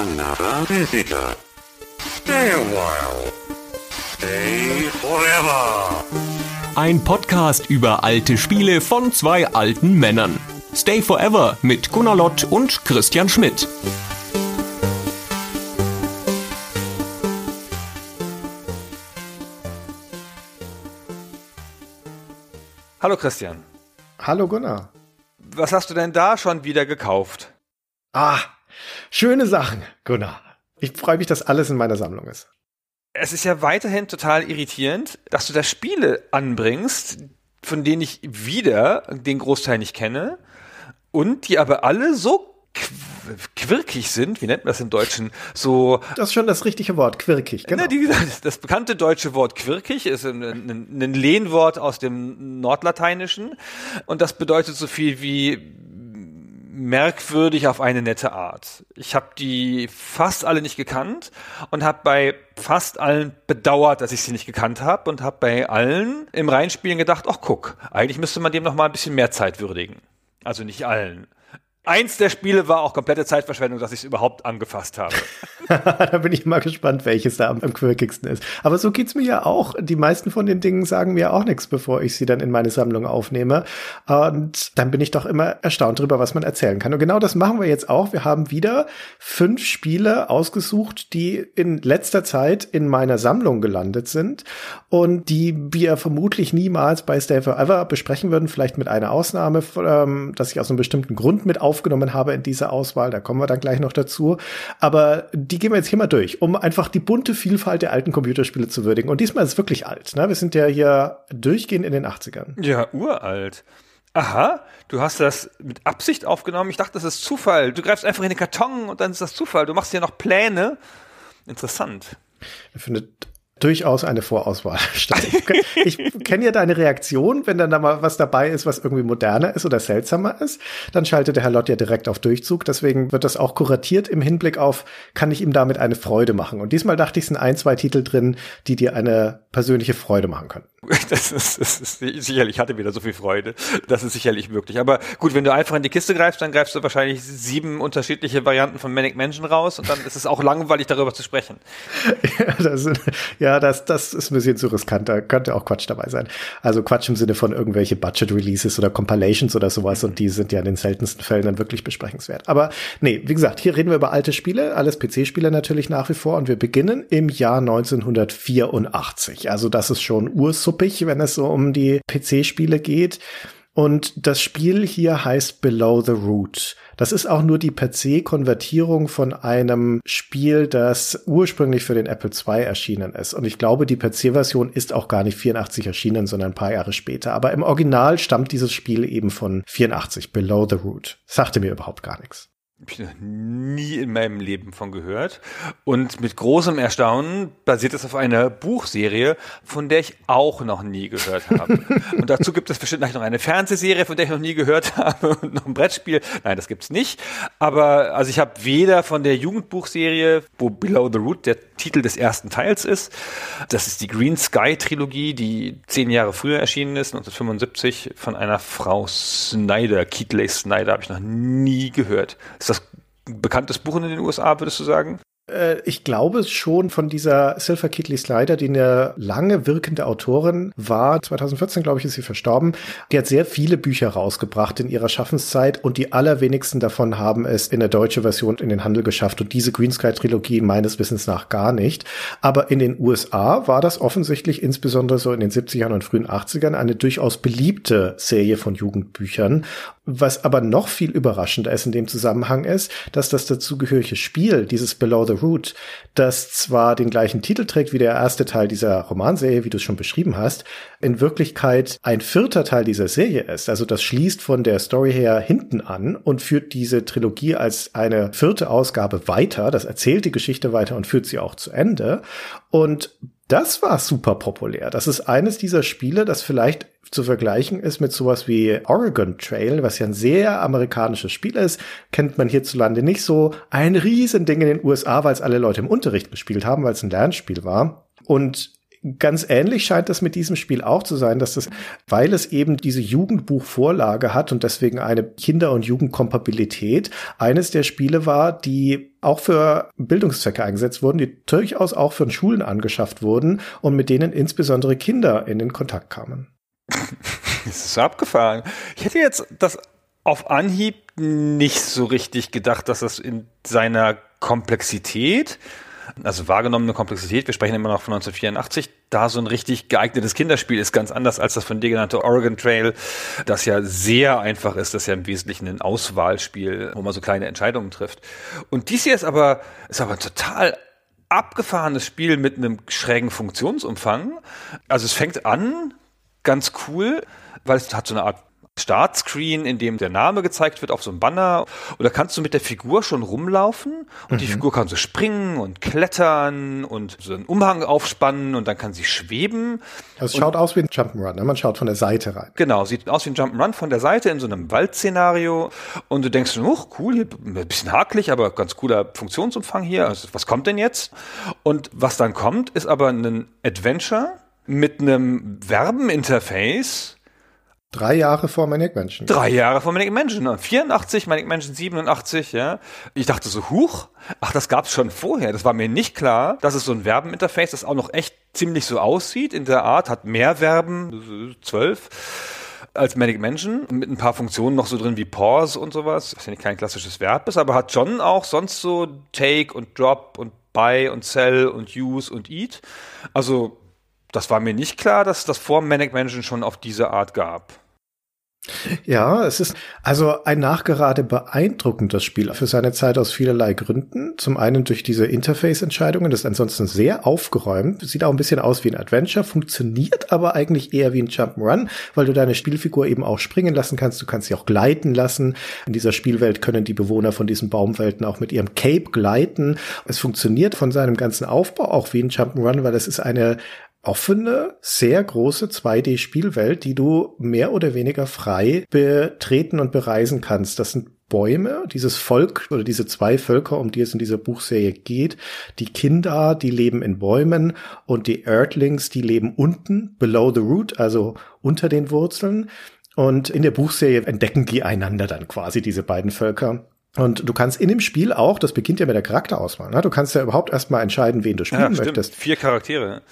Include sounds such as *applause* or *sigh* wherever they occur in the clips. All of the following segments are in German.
another visitor. Stay a while. Stay forever. Ein Podcast über alte Spiele von zwei alten Männern. Stay Forever mit Gunnar Lott und Christian Schmidt. Hallo Christian. Hallo Gunnar. Was hast du denn da schon wieder gekauft? Ah, schöne Sachen, Gunnar. Ich freue mich, dass alles in meiner Sammlung ist. Es ist ja weiterhin total irritierend, dass du da Spiele anbringst, von denen ich wieder den Großteil nicht kenne und die aber alle so quirkig sind, wie nennt man das im Deutschen, so. Das ist schon das richtige Wort, quirkig, genau. Die, das bekannte deutsche Wort quirkig ist ein, ein, ein Lehnwort aus dem Nordlateinischen und das bedeutet so viel wie merkwürdig auf eine nette Art. Ich habe die fast alle nicht gekannt und habe bei fast allen bedauert, dass ich sie nicht gekannt habe und habe bei allen im Reinspielen gedacht, ach guck, eigentlich müsste man dem noch mal ein bisschen mehr Zeit würdigen. Also nicht allen. Eins der Spiele war auch komplette Zeitverschwendung, dass ich es überhaupt angefasst habe. *laughs* *laughs* da bin ich mal gespannt, welches da am, am quirkigsten ist. Aber so geht's mir ja auch. Die meisten von den Dingen sagen mir auch nichts, bevor ich sie dann in meine Sammlung aufnehme. Und dann bin ich doch immer erstaunt darüber, was man erzählen kann. Und genau das machen wir jetzt auch. Wir haben wieder fünf Spiele ausgesucht, die in letzter Zeit in meiner Sammlung gelandet sind und die wir vermutlich niemals bei Stay Forever besprechen würden. Vielleicht mit einer Ausnahme, ähm, dass ich aus einem bestimmten Grund mit aufgenommen habe in dieser Auswahl. Da kommen wir dann gleich noch dazu. Aber die gehen wir jetzt hier mal durch, um einfach die bunte Vielfalt der alten Computerspiele zu würdigen. Und diesmal ist es wirklich alt. Ne? Wir sind ja hier durchgehend in den 80ern. Ja, uralt. Aha, du hast das mit Absicht aufgenommen. Ich dachte, das ist Zufall. Du greifst einfach in den Karton und dann ist das Zufall. Du machst ja noch Pläne. Interessant. Findet durchaus eine Vorauswahl *laughs* statt. Ich kenne ja deine Reaktion, wenn dann da mal was dabei ist, was irgendwie moderner ist oder seltsamer ist, dann schaltet der Herr Lott ja direkt auf Durchzug. Deswegen wird das auch kuratiert im Hinblick auf, kann ich ihm damit eine Freude machen. Und diesmal dachte ich, es sind ein, zwei Titel drin, die dir eine persönliche Freude machen können. *laughs* Das ist, das ist sicherlich, ich hatte wieder so viel Freude. Das ist sicherlich möglich. Aber gut, wenn du einfach in die Kiste greifst, dann greifst du wahrscheinlich sieben unterschiedliche Varianten von Manic Mansion raus und dann ist es auch langweilig, darüber zu sprechen. *laughs* Ja, das, ja, das, das ist ein bisschen zu riskant. Da könnte auch Quatsch dabei sein. Also Quatsch im Sinne von irgendwelche Budget-Releases oder Compilations oder sowas und die sind ja in den seltensten Fällen dann wirklich besprechenswert. Aber nee, wie gesagt, hier reden wir über alte Spiele, alles PC-Spiele natürlich nach wie vor und wir beginnen im Jahr 1984. Also das ist schon ursuppig, wenn es so um die PC-Spiele geht. Und das Spiel hier heißt Below the Root. Das ist auch nur die per se Konvertierung von einem Spiel, das ursprünglich für den Apple II erschienen ist. Und ich glaube, die per se Version ist auch gar nicht 84 erschienen, sondern ein paar Jahre später. Aber im Original stammt dieses Spiel eben von 84, Below the Root. Sagte mir überhaupt gar nichts. Ich noch nie in meinem Leben von gehört. Und mit großem Erstaunen basiert es auf einer Buchserie, von der ich auch noch nie gehört habe. *laughs* und dazu gibt es bestimmt noch eine Fernsehserie, von der ich noch nie gehört *laughs* habe und noch ein Brettspiel. Nein, das gibt's nicht. Aber also ich habe weder von der Jugendbuchserie, wo Below the Root der Titel des ersten Teils ist, das ist die Green Sky Trilogie, die zehn Jahre früher erschienen ist, 1975, von einer Frau Snyder, Keatley Snyder, habe ich noch nie gehört. Das das bekanntes Buch in den USA, würdest du sagen? Äh, ich glaube schon von dieser Silver Kitley Slider, die eine lange wirkende Autorin war. 2014, glaube ich, ist sie verstorben. Die hat sehr viele Bücher rausgebracht in ihrer Schaffenszeit und die allerwenigsten davon haben es in der deutsche Version in den Handel geschafft und diese Green Sky Trilogie meines Wissens nach gar nicht. Aber in den USA war das offensichtlich insbesondere so in den 70ern und frühen 80ern eine durchaus beliebte Serie von Jugendbüchern. Was aber noch viel überraschender ist in dem Zusammenhang ist, dass das dazugehörige Spiel, dieses Below the Root, das zwar den gleichen Titel trägt wie der erste Teil dieser Romanserie, wie du es schon beschrieben hast, in Wirklichkeit ein vierter Teil dieser Serie ist. Also das schließt von der Story her hinten an und führt diese Trilogie als eine vierte Ausgabe weiter. Das erzählt die Geschichte weiter und führt sie auch zu Ende. Und das war super populär. Das ist eines dieser Spiele, das vielleicht zu vergleichen ist mit sowas wie Oregon Trail, was ja ein sehr amerikanisches Spiel ist, kennt man hierzulande nicht so. Ein Riesending in den USA, weil es alle Leute im Unterricht gespielt haben, weil es ein Lernspiel war. Und ganz ähnlich scheint das mit diesem Spiel auch zu sein, dass das, weil es eben diese Jugendbuchvorlage hat und deswegen eine Kinder- und Jugendkompatibilität, eines der Spiele war, die auch für Bildungszwecke eingesetzt wurden, die durchaus auch von Schulen angeschafft wurden und mit denen insbesondere Kinder in den Kontakt kamen. Das ist so abgefahren. Ich hätte jetzt das auf Anhieb nicht so richtig gedacht, dass das in seiner Komplexität also wahrgenommene Komplexität, wir sprechen immer noch von 1984, da so ein richtig geeignetes Kinderspiel ist ganz anders als das von dir genannte Oregon Trail, das ja sehr einfach ist, das ja im Wesentlichen ein Auswahlspiel, wo man so kleine Entscheidungen trifft. Und dies hier ist aber, ist aber total abgefahrenes Spiel mit einem schrägen Funktionsumfang. Also es fängt an, ganz cool, weil es hat so eine Art Startscreen, in dem der Name gezeigt wird auf so einem Banner. Und da kannst du mit der Figur schon rumlaufen und mhm. die Figur kann so springen und klettern und so einen Umhang aufspannen und dann kann sie schweben. Also es schaut aus wie ein Jump'n'Run, ne? man schaut von der Seite rein. Genau, sieht aus wie ein Jump'n'Run von der Seite in so einem Waldszenario und du denkst, oh cool, hier ein bisschen hakelig, aber ganz cooler Funktionsumfang hier. Also was kommt denn jetzt? Und was dann kommt, ist aber ein Adventure mit einem Verbeninterface, Drei Jahre vor Manic Mansion. Drei Jahre vor Manic Mansion. 84, Manic Mansion 87, ja. Ich dachte so, huch, ach, das gab's schon vorher. Das war mir nicht klar, dass es so ein Verbeninterface, das auch noch echt ziemlich so aussieht in der Art, hat mehr Verben, zwölf als Manic Mansion, mit ein paar Funktionen noch so drin wie Pause und sowas, was ja nicht kein klassisches Verb ist, aber hat schon auch sonst so Take und Drop und Buy und Sell und Use und Eat. Also das war mir nicht klar, dass das vor Manic Mansion schon auf diese Art gab. Ja, es ist also ein nachgerade beeindruckendes Spiel für seine Zeit aus vielerlei Gründen. Zum einen durch diese Interface-Entscheidungen, das ist ansonsten sehr aufgeräumt, sieht auch ein bisschen aus wie ein Adventure, funktioniert aber eigentlich eher wie ein Jump'n'Run, weil du deine Spielfigur eben auch springen lassen kannst, du kannst sie auch gleiten lassen. In dieser Spielwelt können die Bewohner von diesen Baumwelten auch mit ihrem Cape gleiten. Es funktioniert von seinem ganzen Aufbau auch wie ein Jump'n'Run, weil es ist eine offene, sehr große 2D-Spielwelt, die du mehr oder weniger frei betreten und bereisen kannst. Das sind Bäume, dieses Volk oder diese zwei Völker, um die es in dieser Buchserie geht. Die Kinder, die leben in Bäumen und die Earthlings, die leben unten, below the root, also unter den Wurzeln. Und in der Buchserie entdecken die einander dann quasi, diese beiden Völker. Und du kannst in dem Spiel auch, das beginnt ja mit der Charakterauswahl, ne? du kannst ja überhaupt erstmal entscheiden, wen du spielen ja, möchtest. Vier Charaktere.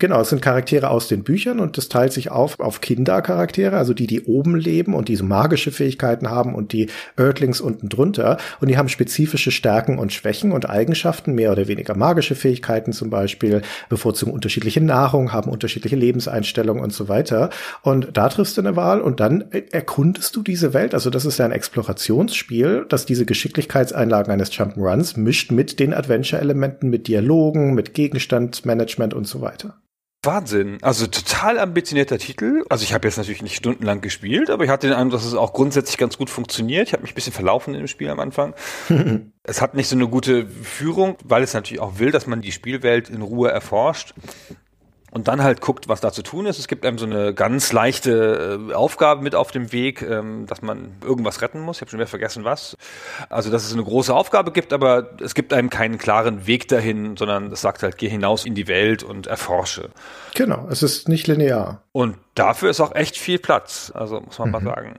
Genau, es sind Charaktere aus den Büchern und das teilt sich auf auf Kindercharaktere, also die, die oben leben und diese magische Fähigkeiten haben und die Earthlings unten drunter. Und die haben spezifische Stärken und Schwächen und Eigenschaften, mehr oder weniger magische Fähigkeiten zum Beispiel, bevorzugen unterschiedliche Nahrung, haben unterschiedliche Lebenseinstellungen und so weiter. Und da triffst du eine Wahl und dann erkundest du diese Welt. Also das ist ja ein Explorationsspiel, das diese Geschicklichkeitseinlagen eines Jump'n'Runs mischt mit den Adventure-Elementen, mit Dialogen, mit Gegenstandsmanagement und so weiter. Wahnsinn. Also total ambitionierter Titel. Also ich habe jetzt natürlich nicht stundenlang gespielt, aber ich hatte den Eindruck, dass es auch grundsätzlich ganz gut funktioniert. Ich habe mich ein bisschen verlaufen in dem Spiel am Anfang. *laughs* es hat nicht so eine gute Führung, weil es natürlich auch will, dass man die Spielwelt in Ruhe erforscht und dann halt guckt, was da zu tun ist. Es gibt einem so eine ganz leichte äh, Aufgabe mit auf dem Weg, ähm, dass man irgendwas retten muss. Ich habe schon wieder vergessen, was. Also, dass es eine große Aufgabe gibt, aber es gibt einem keinen klaren Weg dahin, sondern es sagt halt, geh hinaus in die Welt und erforsche. Genau, es ist nicht linear. Und dafür ist auch echt viel Platz, also muss man mhm. mal sagen.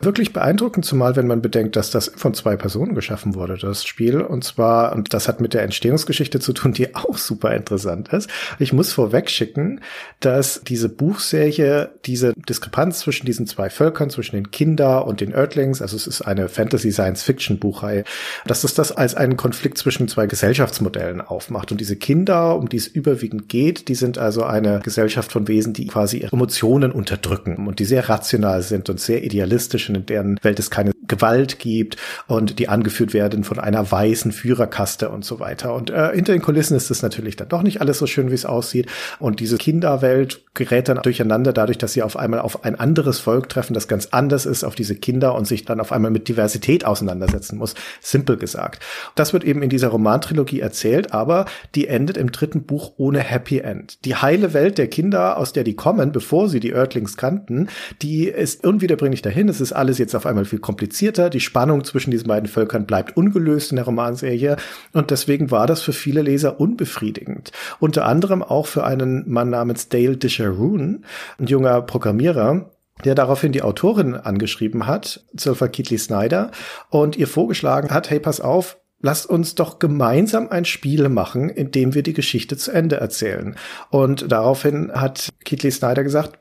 Wirklich beeindruckend, zumal wenn man bedenkt, dass das von zwei Personen geschaffen wurde, das Spiel. Und zwar, und das hat mit der Entstehungsgeschichte zu tun, die *laughs* auch super interessant ist. Ich muss vorweg schicken, dass diese Buchserie, diese Diskrepanz zwischen diesen zwei Völkern, zwischen den Kinder und den Earthlings, also es ist eine Fantasy-Science-Fiction-Buchreihe, dass es das als einen Konflikt zwischen zwei Gesellschaftsmodellen aufmacht. Und diese Kinder, um die es überwiegend geht, die sind also eine Gesellschaft von Wesen, die quasi ihre Emotionen unterdrücken und die sehr rational sind und sehr idealistisch Menschen, in deren Welt es keine Gewalt gibt und die angeführt werden von einer weißen Führerkaste und so weiter. Und äh, hinter den Kulissen ist es natürlich dann doch nicht alles so schön, wie es aussieht. Und diese Kinderwelt gerät dann durcheinander dadurch, dass sie auf einmal auf ein anderes Volk treffen, das ganz anders ist, auf diese Kinder und sich dann auf einmal mit Diversität auseinandersetzen muss. Simpel gesagt. Das wird eben in dieser Romantrilogie erzählt, aber die endet im dritten Buch ohne Happy End. Die heile Welt der Kinder, aus der die kommen, bevor sie die Earthlings kannten, die ist unwiederbringlich dahin hin. Es ist alles jetzt auf einmal viel komplizierter. Die Spannung zwischen diesen beiden Völkern bleibt ungelöst in der Romanserie. Und deswegen war das für viele Leser unbefriedigend. Unter anderem auch für einen Mann namens Dale Disharoon, ein junger Programmierer, der daraufhin die Autorin angeschrieben hat, Zilpha Kitley Snyder, und ihr vorgeschlagen hat, hey, pass auf, lasst uns doch gemeinsam ein Spiel machen, in dem wir die Geschichte zu Ende erzählen. Und daraufhin hat Kitley Snyder gesagt,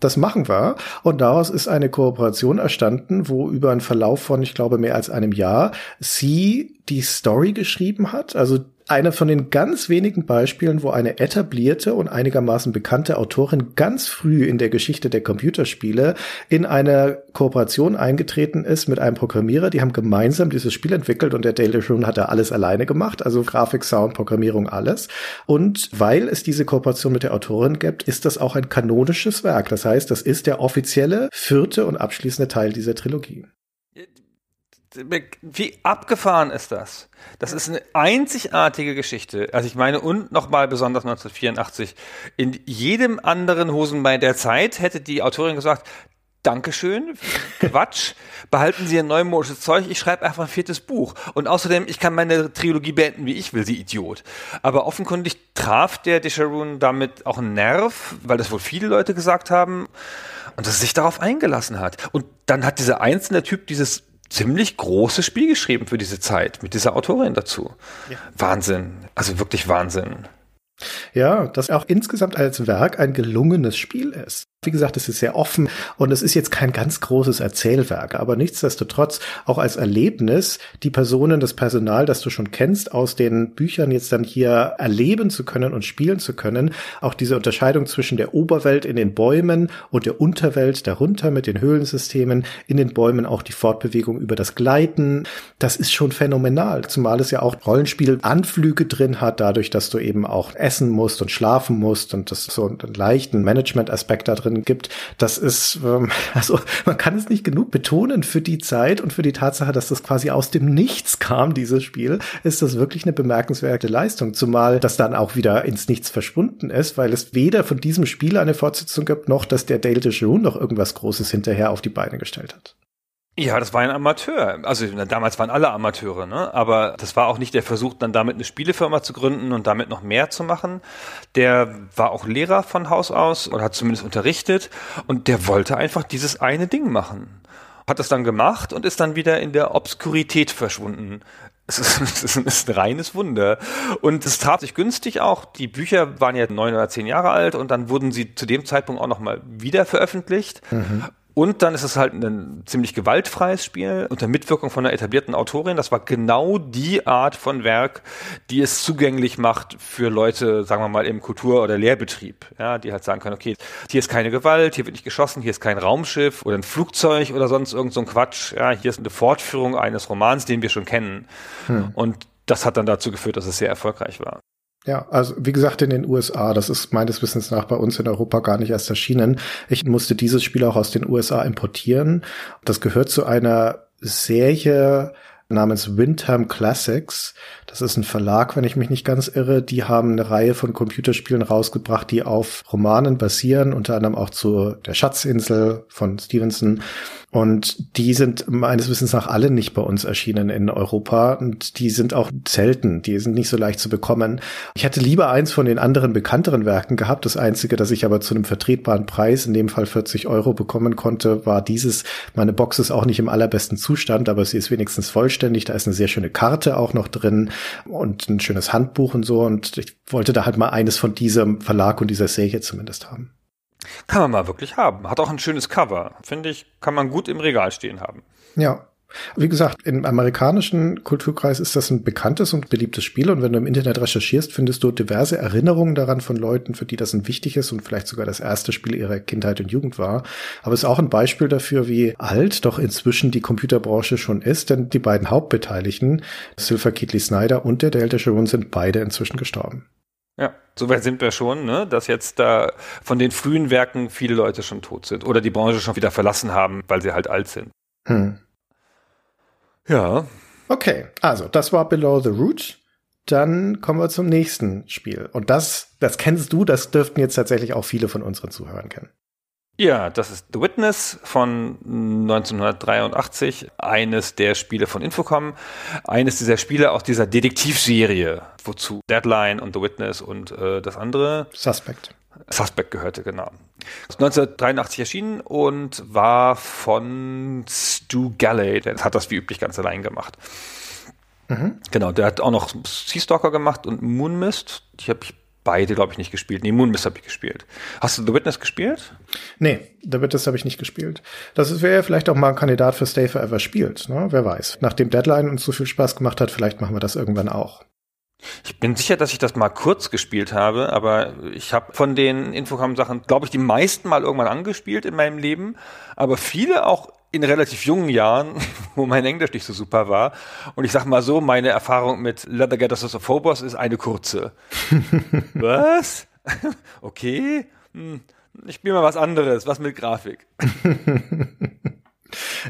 das machen wir. Und daraus ist eine Kooperation erstanden, wo über einen Verlauf von, ich glaube, mehr als einem Jahr sie die Story geschrieben hat. Also eine von den ganz wenigen Beispielen, wo eine etablierte und einigermaßen bekannte Autorin ganz früh in der Geschichte der Computerspiele in eine Kooperation eingetreten ist mit einem Programmierer. Die haben gemeinsam dieses Spiel entwickelt und der Dale Shroon hat da alles alleine gemacht, also Grafik, Sound, Programmierung, alles. Und weil es diese Kooperation mit der Autorin gibt, ist das auch ein kanonisches Werk. Das heißt, das ist der offizielle vierte und abschließende Teil dieser Trilogie. Wie abgefahren ist das? Das ist eine einzigartige Geschichte. Also ich meine, und nochmal besonders 1984. In jedem anderen Hosenbein der Zeit hätte die Autorin gesagt, Dankeschön, Quatsch, *laughs* behalten Sie Ihr neumodisches Zeug, ich schreibe einfach ein viertes Buch. Und außerdem, ich kann meine Trilogie beenden, wie ich will, Sie Idiot. Aber offenkundig traf der Desharoon damit auch einen Nerv, weil das wohl viele Leute gesagt haben und dass er sich darauf eingelassen hat. Und dann hat dieser einzelne Typ dieses ziemlich großes Spiel geschrieben für diese Zeit mit dieser Autorin dazu. Ja. Wahnsinn. Also wirklich Wahnsinn. Ja, dass auch insgesamt als Werk ein gelungenes Spiel ist. Wie gesagt, es ist sehr offen und es ist jetzt kein ganz großes Erzählwerk, aber nichtsdestotrotz auch als Erlebnis die Personen, das Personal, das du schon kennst, aus den Büchern jetzt dann hier erleben zu können und spielen zu können. Auch diese Unterscheidung zwischen der Oberwelt in den Bäumen und der Unterwelt darunter mit den Höhlensystemen, in den Bäumen auch die Fortbewegung über das Gleiten. Das ist schon phänomenal, zumal es ja auch Rollenspiel-Anflüge drin hat, dadurch, dass du eben auch essen musst und schlafen musst und das so einen leichten Management-Aspekt da drin drin gibt. Das ist, ähm, *laughs* also man kann es nicht genug betonen für die Zeit und für die Tatsache, dass das quasi aus dem Nichts kam, dieses Spiel, ist das wirklich eine bemerkenswerte Leistung. Zumal das dann auch wieder ins Nichts verschwunden ist, weil es weder von diesem Spiel eine Fortsetzung gibt, noch dass der Dale de June noch irgendwas Großes hinterher auf die Beine gestellt hat. Ja, das war ein Amateur. Also damals waren alle Amateure, ne? Aber das war auch nicht der Versuch, dann damit eine Spielefirma zu gründen und damit noch mehr zu machen. Der war auch Lehrer von Haus aus und hat zumindest unterrichtet und der wollte einfach dieses eine Ding machen. Hat das dann gemacht und ist dann wieder in der Obskurität verschwunden. Es ist, *laughs* es ist ein reines Wunder. Und es traf sich günstig auch. Die Bücher waren ja neun oder zehn Jahre alt und dann wurden sie zu dem Zeitpunkt auch nochmal wieder veröffentlicht. Mhm. Und dann ist es halt ein ziemlich gewaltfreies Spiel unter Mitwirkung von einer etablierten Autorin. Das war genau die Art von Werk, die es zugänglich macht für Leute, sagen wir mal, im Kultur- oder Lehrbetrieb. Ja, die halt sagen können, okay, hier ist keine Gewalt, hier wird nicht geschossen, hier ist kein Raumschiff oder ein Flugzeug oder sonst irgend so ein Quatsch. Ja, hier ist eine Fortführung eines Romans, den wir schon kennen. Hm. Und das hat dann dazu geführt, dass es sehr erfolgreich war. Ja, also wie gesagt in den USA, das ist meines Wissens nach bei uns in Europa gar nicht erst erschienen. Ich musste dieses Spiel auch aus den USA importieren. Das gehört zu einer Serie namens Windham Classics. Das ist ein Verlag, wenn ich mich nicht ganz irre. Die haben eine Reihe von Computerspielen rausgebracht, die auf Romanen basieren, unter anderem auch zu Der Schatzinsel von Stevenson. Und die sind meines Wissens nach alle nicht bei uns erschienen in Europa. Und die sind auch selten. Die sind nicht so leicht zu bekommen. Ich hätte lieber eins von den anderen bekannteren Werken gehabt. Das einzige, das ich aber zu einem vertretbaren Preis, in dem Fall 40 Euro bekommen konnte, war dieses. Meine Box ist auch nicht im allerbesten Zustand, aber sie ist wenigstens vollständig. Da ist eine sehr schöne Karte auch noch drin und ein schönes Handbuch und so. Und ich wollte da halt mal eines von diesem Verlag und dieser Serie zumindest haben. Kann man mal wirklich haben. Hat auch ein schönes Cover. Finde ich, kann man gut im Regal stehen haben. Ja. Wie gesagt, im amerikanischen Kulturkreis ist das ein bekanntes und beliebtes Spiel und wenn du im Internet recherchierst, findest du diverse Erinnerungen daran von Leuten, für die das ein wichtiges und vielleicht sogar das erste Spiel ihrer Kindheit und Jugend war. Aber es ist auch ein Beispiel dafür, wie alt doch inzwischen die Computerbranche schon ist, denn die beiden Hauptbeteiligten, Silver Kitley Snyder und der Delta Sharon, sind beide inzwischen gestorben. Ja, soweit sind wir schon, ne? dass jetzt da von den frühen Werken viele Leute schon tot sind oder die Branche schon wieder verlassen haben, weil sie halt alt sind. Hm. Ja. Okay, also das war Below the Root. Dann kommen wir zum nächsten Spiel. Und das, das kennst du, das dürften jetzt tatsächlich auch viele von unseren Zuhörern kennen. Ja, das ist The Witness von 1983, eines der Spiele von Infocom, eines dieser Spiele aus dieser Detektivserie, wozu Deadline und The Witness und äh, das andere Suspect. Suspect gehörte, genau. 1983 erschienen und war von Stu Galley, der hat das wie üblich ganz allein gemacht. Mhm. Genau, der hat auch noch Sea Stalker gemacht und Moonmist. Die habe ich beide, glaube ich, nicht gespielt. Nee, Moonmist habe ich gespielt. Hast du The Witness gespielt? Nee, The Witness habe ich nicht gespielt. Das wäre ja vielleicht auch mal ein Kandidat für Stay Forever spielt, ne? Wer weiß. Nachdem Deadline uns so viel Spaß gemacht hat, vielleicht machen wir das irgendwann auch. Ich bin sicher, dass ich das mal kurz gespielt habe, aber ich habe von den Infocom-Sachen, glaube ich, die meisten mal irgendwann angespielt in meinem Leben, aber viele auch in relativ jungen Jahren, *laughs* wo mein Englisch nicht so super war. Und ich sag mal so, meine Erfahrung mit Leather Gators of Phobos ist eine kurze. *laughs* was? *laughs* okay. Hm. Ich spiele mal was anderes, was mit Grafik.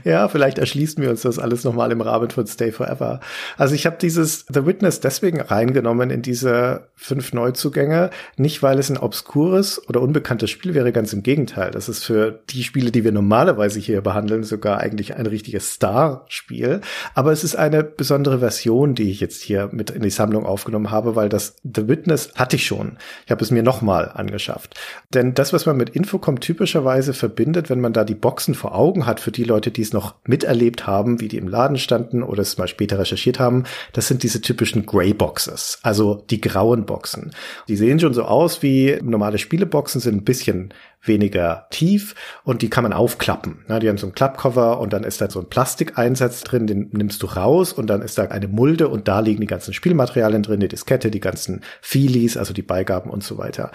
Ja, vielleicht erschließen wir uns das alles nochmal im Rahmen von Stay Forever. Also ich habe dieses The Witness deswegen reingenommen in diese fünf Neuzugänge, nicht weil es ein obskures oder unbekanntes Spiel wäre, ganz im Gegenteil. Das ist für die Spiele, die wir normalerweise hier behandeln, sogar eigentlich ein richtiges Star-Spiel. Aber es ist eine besondere Version, die ich jetzt hier mit in die Sammlung aufgenommen habe, weil das The Witness hatte ich schon. Ich habe es mir nochmal angeschafft. Denn das, was man mit Infocom typischerweise verbindet, wenn man da die Boxen vor Augen hat, für die Leute, die es noch miterlebt haben, wie die im Laden standen oder es mal später recherchiert haben, das sind diese typischen Grey Boxes, also die grauen Boxen. Die sehen schon so aus wie normale Spieleboxen, sind ein bisschen weniger tief und die kann man aufklappen. Die haben so ein Klappcover und dann ist da so ein Plastikeinsatz drin, den nimmst du raus und dann ist da eine Mulde und da liegen die ganzen Spielmaterialien drin, die Diskette, die ganzen Feelies, also die Beigaben und so weiter.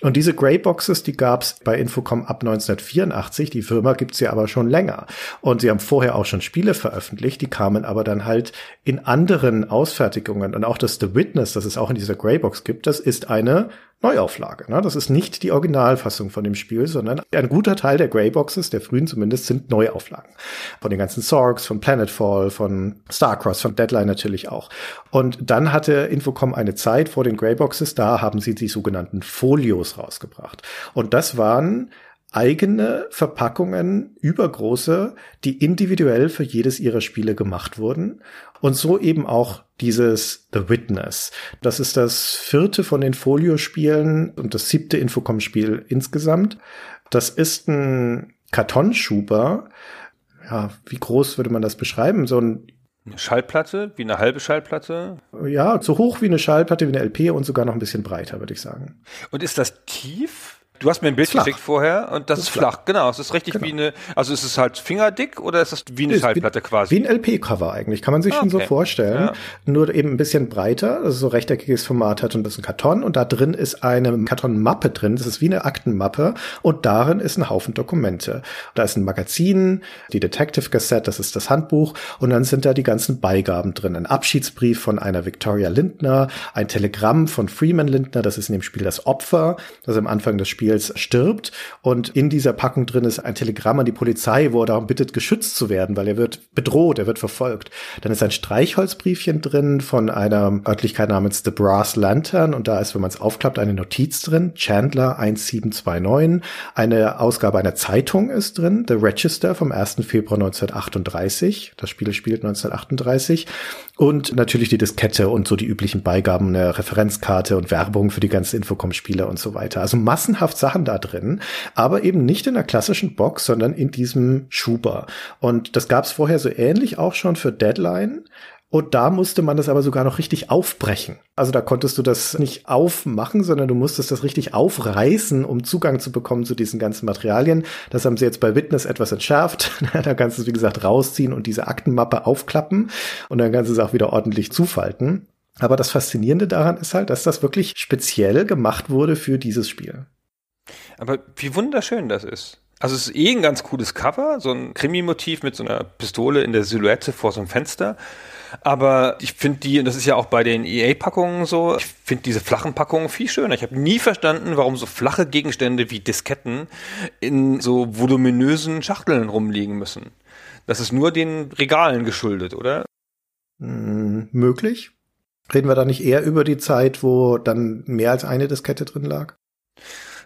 Und diese Greyboxes, die gab's bei Infocom ab 1984. Die Firma gibt's ja aber schon länger. Und sie haben vorher auch schon Spiele veröffentlicht, die kamen aber dann halt in anderen Ausfertigungen. Und auch das The Witness, das es auch in dieser Greybox gibt, das ist eine Neuauflage. Ne? Das ist nicht die Originalfassung von dem Spiel, sondern ein guter Teil der Greyboxes, der frühen zumindest, sind Neuauflagen. Von den ganzen Sorgs, von Planetfall, von Starcross, von Deadline natürlich auch. Und dann hatte Infocom eine Zeit vor den Greyboxes, da haben sie die sogenannten Folios rausgebracht. Und das waren eigene Verpackungen, übergroße, die individuell für jedes ihrer Spiele gemacht wurden. Und so eben auch dieses The Witness. Das ist das vierte von den Folio-Spielen und das siebte Infocom-Spiel insgesamt. Das ist ein Kartonschuber. Ja, wie groß würde man das beschreiben? So ein eine Schallplatte, wie eine halbe Schallplatte? Ja, so hoch wie eine Schallplatte, wie eine LP und sogar noch ein bisschen breiter, würde ich sagen. Und ist das tief? Du hast mir ein Bild geschickt vorher und das, das ist flach. flach. Genau, es ist richtig genau. wie eine, also ist es halt fingerdick oder ist es wie eine ist Schallplatte quasi? Wie ein LP-Cover eigentlich, kann man sich ah, schon okay. so vorstellen. Ja. Nur eben ein bisschen breiter, also so rechteckiges Format hat und ein bisschen Karton und da drin ist eine Kartonmappe drin, das ist wie eine Aktenmappe und darin ist ein Haufen Dokumente. Da ist ein Magazin, die Detective Cassette, das ist das Handbuch und dann sind da die ganzen Beigaben drin. Ein Abschiedsbrief von einer Victoria Lindner, ein Telegramm von Freeman Lindner, das ist in dem Spiel das Opfer, das am Anfang des Spiels Spiels stirbt. Und in dieser Packung drin ist ein Telegramm an die Polizei, wo er darum bittet, geschützt zu werden, weil er wird bedroht, er wird verfolgt. Dann ist ein Streichholzbriefchen drin von einer Örtlichkeit namens The Brass Lantern und da ist, wenn man es aufklappt, eine Notiz drin. Chandler 1729. Eine Ausgabe einer Zeitung ist drin. The Register vom 1. Februar 1938. Das Spiel spielt 1938. Und natürlich die Diskette und so die üblichen Beigaben, eine Referenzkarte und Werbung für die ganzen Infocom-Spiele und so weiter. Also massenhaft Sachen da drin, aber eben nicht in der klassischen Box, sondern in diesem Schuber. Und das gab es vorher so ähnlich auch schon für Deadline. Und da musste man das aber sogar noch richtig aufbrechen. Also da konntest du das nicht aufmachen, sondern du musstest das richtig aufreißen, um Zugang zu bekommen zu diesen ganzen Materialien. Das haben sie jetzt bei Witness etwas entschärft. *laughs* da kannst du es, wie gesagt, rausziehen und diese Aktenmappe aufklappen und dann kannst du es auch wieder ordentlich zufalten. Aber das Faszinierende daran ist halt, dass das wirklich speziell gemacht wurde für dieses Spiel. Aber wie wunderschön das ist. Also es ist eh ein ganz cooles Cover, so ein Krimi-Motiv mit so einer Pistole in der Silhouette vor so einem Fenster. Aber ich finde die, und das ist ja auch bei den EA-Packungen so, ich finde diese flachen Packungen viel schöner. Ich habe nie verstanden, warum so flache Gegenstände wie Disketten in so voluminösen Schachteln rumliegen müssen. Das ist nur den Regalen geschuldet, oder? Hm, möglich. Reden wir da nicht eher über die Zeit, wo dann mehr als eine Diskette drin lag?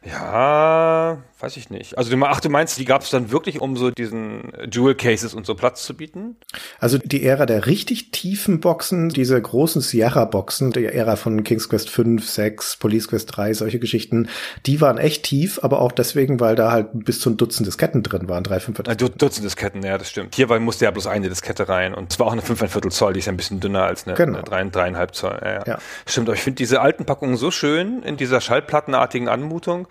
Ja, weiß ich nicht. Also, ach, du meinst, die gab es dann wirklich, um so diesen Jewel Cases und so Platz zu bieten? Also die Ära der richtig tiefen Boxen, diese großen Sierra-Boxen, die Ära von King's Quest 5, 6, Police Quest 3, solche Geschichten, die waren echt tief, aber auch deswegen, weil da halt bis zu ein Dutzend Disketten drin waren, drei, fünf Ein Dutzend Disketten, ja, das stimmt. Hierbei musste ja bloß eine Diskette rein und zwar auch eine 5 Viertel Zoll, die ist ja ein bisschen dünner als eine, Genau. eine 3, 3,5 Zoll. Ja, ja. Ja. Stimmt, aber ich finde diese alten Packungen so schön in dieser schallplattenartigen Anmutung.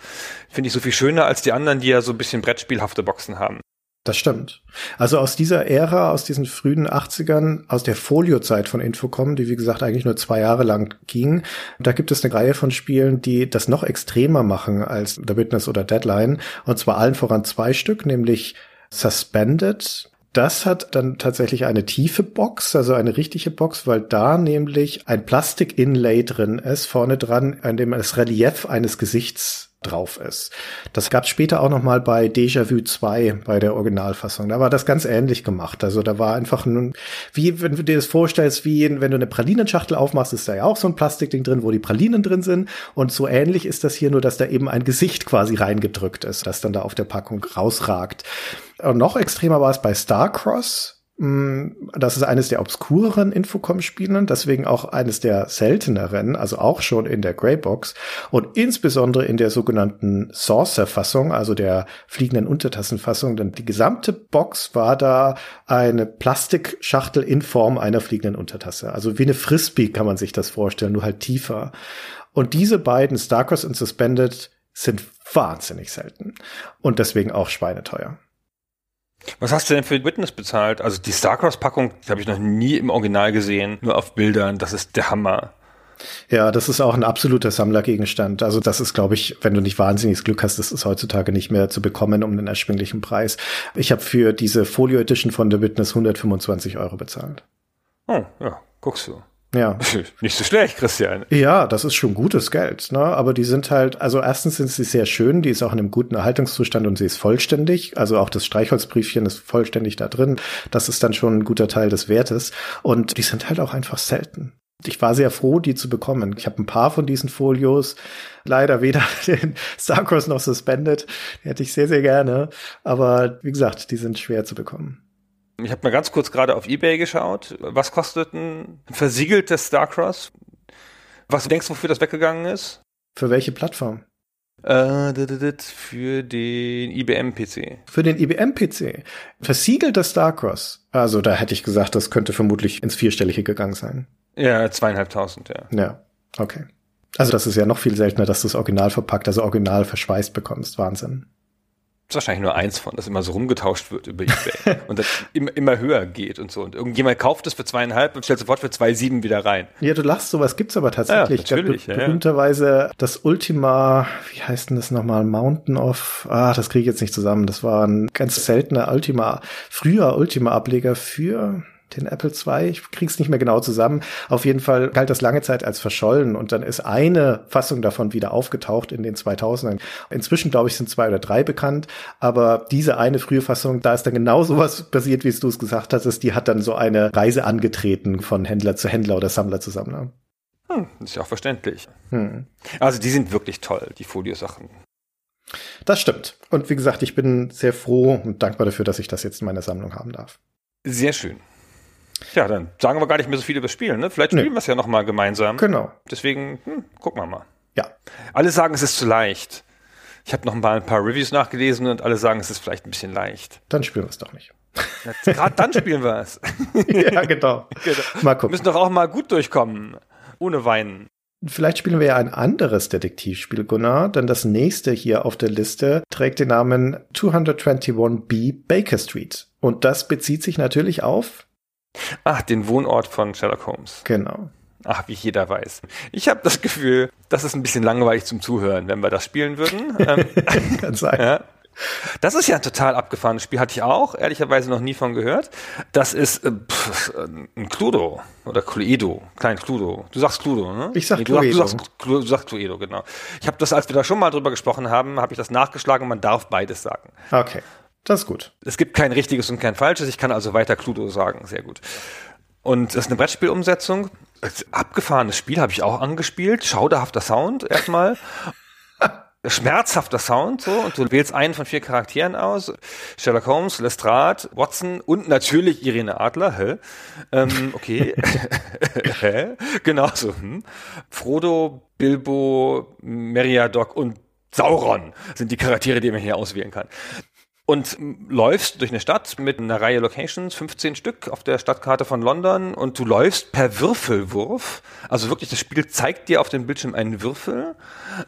Finde ich so viel schöner als die anderen, die ja so ein bisschen brettspielhafte Boxen haben. Das stimmt. Also aus dieser Ära, aus diesen frühen 80ern, aus der Folio-Zeit von Infocom, die wie gesagt eigentlich nur zwei Jahre lang ging, da gibt es eine Reihe von Spielen, die das noch extremer machen als The Witness oder Deadline. Und zwar allen voran zwei Stück, nämlich Suspended. Das hat dann tatsächlich eine tiefe Box, also eine richtige Box, weil da nämlich ein Plastik-Inlay drin ist, vorne dran, an dem das Relief eines Gesichts drauf ist. Das gab es später auch noch mal bei Déjà-vu 2, bei der Originalfassung. Da war das ganz ähnlich gemacht. Also da war einfach ein, wie wenn du dir das vorstellst, wie wenn du eine Pralinenschachtel aufmachst, ist da ja auch so ein Plastikding drin, wo die Pralinen drin sind. Und so ähnlich ist das hier nur, dass da eben ein Gesicht quasi reingedrückt ist, das dann da auf der Packung rausragt. Und noch extremer war es bei Starcross. Mm, Das ist eines der obskureren Infocom-Spielen, deswegen auch eines der selteneren, also auch schon in der Greybox und insbesondere in der sogenannten Saucer-Fassung, also der fliegenden Untertassenfassung, denn die gesamte Box war da eine Plastikschachtel in Form einer fliegenden Untertasse. Also wie eine Frisbee kann man sich das vorstellen, nur halt tiefer. Und diese beiden, Starcross und Suspended, sind wahnsinnig selten und deswegen auch schweineteuer. Was hast du denn für Witness bezahlt? Also die Starcross-Packung, die habe ich noch nie im Original gesehen, nur auf Bildern. Das ist der Hammer. Ja, das ist auch ein absoluter Sammlergegenstand. Also das ist, glaube ich, wenn du nicht wahnsinniges Glück hast, das ist heutzutage nicht mehr zu bekommen um einen erschwinglichen Preis. Ich habe für diese Folio Edition von The Witness 125 Euro bezahlt. Oh, ja, guckst du. Ja. *laughs* Nicht so schlecht, Christian. Ja, das ist schon gutes Geld, ne? Aber die sind halt, also erstens sind sie sehr schön, die ist auch in einem guten Erhaltungszustand und sie ist vollständig. Also auch das Streichholzbriefchen ist vollständig da drin. Das ist dann schon ein guter Teil des Wertes. Und die sind halt auch einfach selten. Ich war sehr froh, die zu bekommen. Ich habe ein paar von diesen Folios. Leider weder *laughs* den Starcross noch Suspended. Die hätte ich sehr, sehr gerne. Aber wie gesagt, die sind schwer zu bekommen. Ich habe mal ganz kurz gerade auf Ebay geschaut. Was kostet ein versiegeltes Starcross? Was denkst du, wofür das weggegangen ist? Für welche Plattform? Äh, für den IBM-PC. Für den IBM-PC. Versiegelter Starcross. Also da hätte ich gesagt, das könnte vermutlich ins Vierstellige gegangen sein. Ja, zweieinhalbtausend, ja. Ja, okay. Also das ist ja noch viel seltener, dass du es original verpackt, also original verschweißt bekommst. Wahnsinn. Ist wahrscheinlich nur eins von, das immer so rumgetauscht wird über Ebay *laughs* und das immer, immer höher geht und so. Und irgendjemand kauft es für zweieinhalb und stellt sofort für zwei sieben wieder rein. Ja, du lachst, sowas gibt's aber tatsächlich. Ja, natürlich, Be ja, ja. berühmterweise das Ultima, wie heißt denn das nochmal? Mountain of, ah, das kriege ich jetzt nicht zusammen. Das war ein ganz seltener Ultima, früher Ultima-Ableger für den Apple II. Ich krieg's nicht mehr genau zusammen. Auf jeden Fall galt das lange Zeit als verschollen und dann ist eine Fassung davon wieder aufgetaucht in den 2000ern. Inzwischen, glaube ich, sind zwei oder drei bekannt, aber diese eine frühe Fassung, da ist dann genau *laughs* sowas passiert, wie du es gesagt hattest, die hat dann so eine Reise angetreten von Händler zu Händler oder Sammler zu Sammler. Hm, ist ja auch verständlich. Hm. Also die sind wirklich toll, die Foliosachen. Das stimmt. Und wie gesagt, ich bin sehr froh und dankbar dafür, dass ich das jetzt in meiner Sammlung haben darf. Sehr schön. Ja, dann sagen wir gar nicht mehr so viel über das Spiel, ne? Vielleicht Nee. spielen wir es ja noch mal gemeinsam. Genau. Deswegen, hm, gucken wir mal. Ja. Alle sagen, es ist zu leicht. Ich habe noch mal ein paar Reviews nachgelesen und alle sagen, es ist vielleicht ein bisschen leicht. Dann spielen wir es doch nicht. Gerade dann spielen wir es. *laughs* ja, genau. Mal Wir gucken. müssen doch auch mal gut durchkommen. Ohne Weinen. Vielleicht spielen wir ja ein anderes Detektivspiel, Gunnar, denn das nächste hier auf der Liste trägt den Namen 221b Baker Street. Und das bezieht sich natürlich auf, Ach, den Wohnort von Sherlock Holmes. genau. Ach, wie jeder weiß. Ich habe das Gefühl, das ist ein bisschen langweilig zum Zuhören, wenn wir das spielen würden. *laughs* ähm, Kann sein. ja. Das ist ja ein total abgefahrenes Spiel, hatte ich auch, ehrlicherweise noch nie von gehört. Das ist äh, pff, ein Cluedo oder Cluedo, klein Cluedo. Du sagst Cluedo, ne? Ich sag du, sagst- Cluedo. Du sagst, Clu- du sagst Cluedo, genau. Ich habe das, als wir da schon mal drüber gesprochen haben, habe ich das nachgeschlagen und man darf beides sagen. Okay. Das ist gut. Es gibt kein richtiges und kein falsches. Ich kann also weiter Cluedo sagen. Sehr gut. Und das ist eine Brettspielumsetzung. Abgefahrenes Spiel habe ich auch angespielt. Schauderhafter Sound erstmal. *laughs* schmerzhafter Sound so und du wählst einen von vier Charakteren aus. Sherlock Holmes, Lestrade, Watson und natürlich Irene Adler. Hä? Ähm, okay. *laughs* Hä? genau so. Hm. Frodo, Bilbo, Meriadoc und Sauron sind die Charaktere, die man hier auswählen kann und läufst durch eine Stadt mit einer Reihe Locations, 15 Stück auf der Stadtkarte von London und du läufst per Würfelwurf. Also wirklich, das Spiel zeigt dir auf dem Bildschirm einen Würfel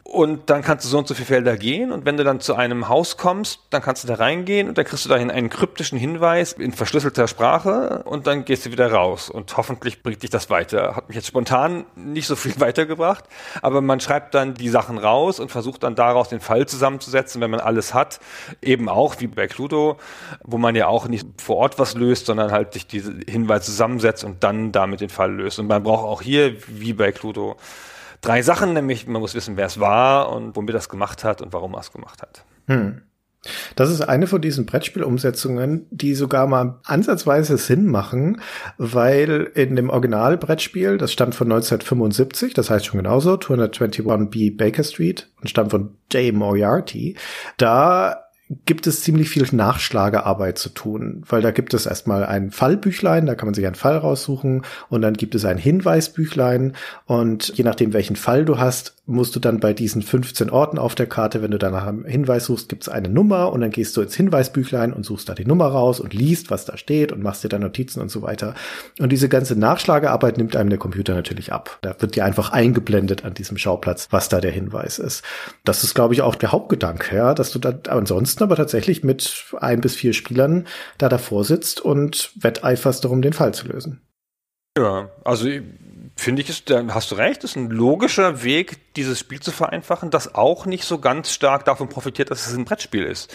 und dann kannst du so und so viele Felder gehen und wenn du dann zu einem Haus kommst, dann kannst du da reingehen und dann kriegst du dahin einen kryptischen Hinweis in verschlüsselter Sprache und dann gehst du wieder raus und hoffentlich bringt dich das weiter. Hat mich jetzt spontan nicht so viel *laughs* weitergebracht, aber man schreibt dann die Sachen raus und versucht dann daraus den Fall zusammenzusetzen, wenn man alles hat, eben auch wie bei Cluedo, wo man ja auch nicht vor Ort was löst, sondern halt sich diese Hinweise zusammensetzt und dann damit den Fall löst. Und man braucht auch hier, wie bei Cluedo, drei Sachen, nämlich man muss wissen, wer es war und womit er gemacht hat und warum er es gemacht hat. Hm. Das ist eine von diesen Brettspielumsetzungen, die sogar mal ansatzweise Sinn machen, weil in dem Original-Brettspiel, das stammt von 1975, das heißt schon genauso, 221B Baker Street und stammt von Jay Moriarty, da gibt es ziemlich viel Nachschlagearbeit zu tun, weil da gibt es erstmal ein Fallbüchlein, da kann man sich einen Fall raussuchen und dann gibt es ein Hinweisbüchlein und je nachdem welchen Fall du hast, musst du dann bei diesen 15 Orten auf der Karte, wenn du danach einen Hinweis suchst, gibt es eine Nummer und dann gehst du ins Hinweisbüchlein und suchst da die Nummer raus und liest, was da steht und machst dir dann Notizen und so weiter. Und diese ganze Nachschlagearbeit nimmt einem der Computer natürlich ab. Da wird dir einfach eingeblendet an diesem Schauplatz, was da der Hinweis ist. Das ist, glaube ich, auch der Hauptgedanke, ja, dass du da ansonsten aber tatsächlich mit ein bis vier Spielern da davor sitzt und wetteiferst darum, den Fall zu lösen. Ja, also finde ich, ist, da hast du recht, ist ein logischer Weg, dieses Spiel zu vereinfachen, das auch nicht so ganz stark davon profitiert, dass es ein Brettspiel ist.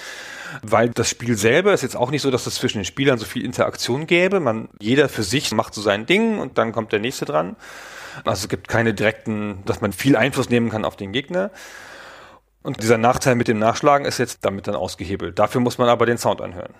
Weil das Spiel selber ist jetzt auch nicht so, dass es zwischen den Spielern so viel Interaktion gäbe. Man, jeder für sich macht so sein Ding und dann kommt der nächste dran. Also es gibt keine direkten, dass man viel Einfluss nehmen kann auf den Gegner. Und dieser Nachteil mit dem Nachschlagen ist jetzt damit dann ausgehebelt. Dafür muss man aber den Sound anhören.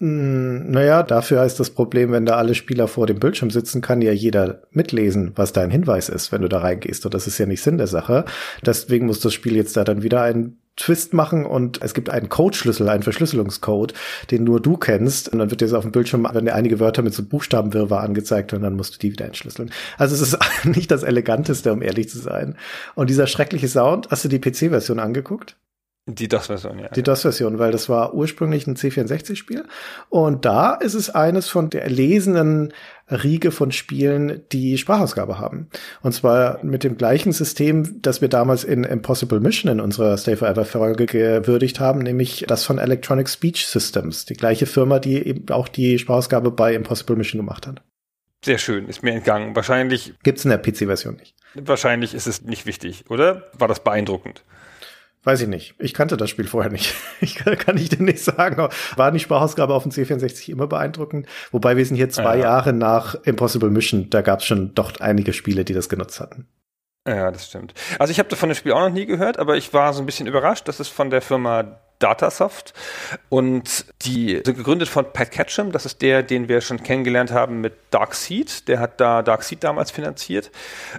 Hm, naja, dafür ist das Problem, wenn da alle Spieler vor dem Bildschirm sitzen, kann ja jeder mitlesen, was dein Hinweis ist, wenn du da reingehst. Und das ist ja nicht Sinn der Sache. Deswegen muss das Spiel jetzt da dann wieder einen Twist machen und es gibt einen Codeschlüssel, einen Verschlüsselungscode, den nur du kennst. Und dann wird dir auf dem Bildschirm, wenn dir einige Wörter mit so Buchstabenwirrwarr angezeigt und dann musst du die wieder entschlüsseln. Also es ist *laughs* nicht das Eleganteste, um ehrlich zu sein. Und dieser schreckliche Sound, hast du die PC-Version angeguckt? Die DOS-Version, ja. Die DOS-Version, weil das war ursprünglich ein C64-Spiel. Und da ist es eines von der erlesenen Riege von Spielen, die Sprachausgabe haben. Und zwar mit dem gleichen System, das wir damals in Impossible Mission in unserer Stay Forever Folge gewürdigt haben, nämlich das von Electronic Speech Systems. Die gleiche Firma, die eben auch die Sprachausgabe bei Impossible Mission gemacht hat. Sehr schön, ist mir entgangen. Wahrscheinlich. Gibt's in der PC-Version nicht. Wahrscheinlich ist es nicht wichtig, oder? War das beeindruckend? Weiß ich nicht. Ich kannte das Spiel vorher nicht. *laughs* Ich kann, kann ich dir nicht sagen. War die Sprachausgabe auf dem C64 immer beeindruckend? Wobei wir sind hier zwei ja. Jahre nach Impossible Mission. Da gab es schon doch einige Spiele, die das genutzt hatten. Ja, das stimmt. Also ich habe von dem Spiel auch noch nie gehört, aber ich war so ein bisschen überrascht, dass es von der Firma Datasoft und die sind gegründet von Pat Ketchum, das ist der, den wir schon kennengelernt haben mit Darkseed, der hat da Darkseed damals finanziert.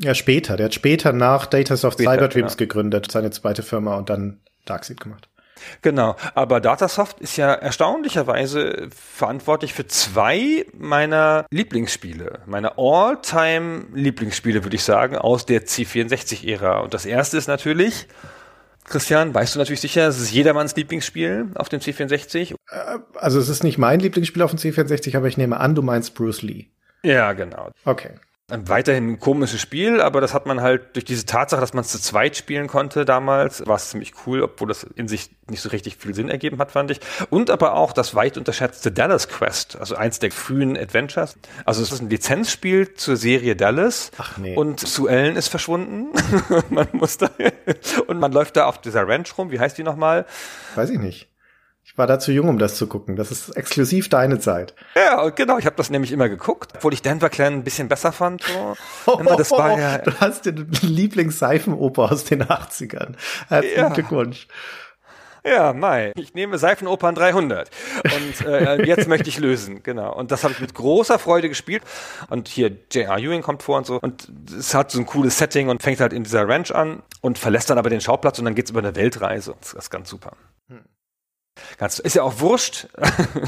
Ja, später, der hat später nach Datasoft später, Cyberdreams genau. gegründet, seine zweite Firma und dann Darkseed gemacht. Genau, aber Datasoft ist ja erstaunlicherweise verantwortlich für zwei meiner Lieblingsspiele, meine All-Time Lieblingsspiele, würde ich sagen, aus der C64-Ära. Und das erste ist natürlich Christian, weißt du natürlich sicher, es ist jedermanns Lieblingsspiel auf dem C64. Äh, also es ist nicht mein Lieblingsspiel auf dem C64, aber ich nehme an, du meinst Bruce Lee. Ja, genau. Okay. Weiterhin ein komisches Spiel, aber das hat man halt durch diese Tatsache, dass man es zu zweit spielen konnte damals, war es ziemlich cool, obwohl das in sich nicht so richtig viel Sinn ergeben hat, fand ich. Und aber auch das weit unterschätzte Dallas Quest, also eins der frühen Adventures. Also es ist ein Lizenzspiel zur Serie Dallas. Ach nee. Und Sue Ellen ist verschwunden. *laughs* man muss da und man läuft da auf dieser Ranch rum. Wie heißt die nochmal? Weiß ich nicht. War da zu jung, um das zu gucken. Das ist exklusiv deine Zeit. Ja, genau. Ich habe das nämlich immer geguckt, obwohl ich Denver Clan ein bisschen besser fand. So. Oh, das war ja, *laughs* du hast den Lieblingsseifenoper aus den 80ern. Herzlichen ja. Glückwunsch. Ja, Mai. Ich nehme Seifenopern 300 und äh, jetzt möchte ich lösen, genau. Und das habe ich mit großer Freude gespielt. Und hier J.R. Ewing kommt vor und so. Und es hat so ein cooles Setting und fängt halt in dieser Ranch an und verlässt dann aber den Schauplatz und dann geht's über eine Weltreise. Das ist ganz super. Ganz, ist ja auch wurscht.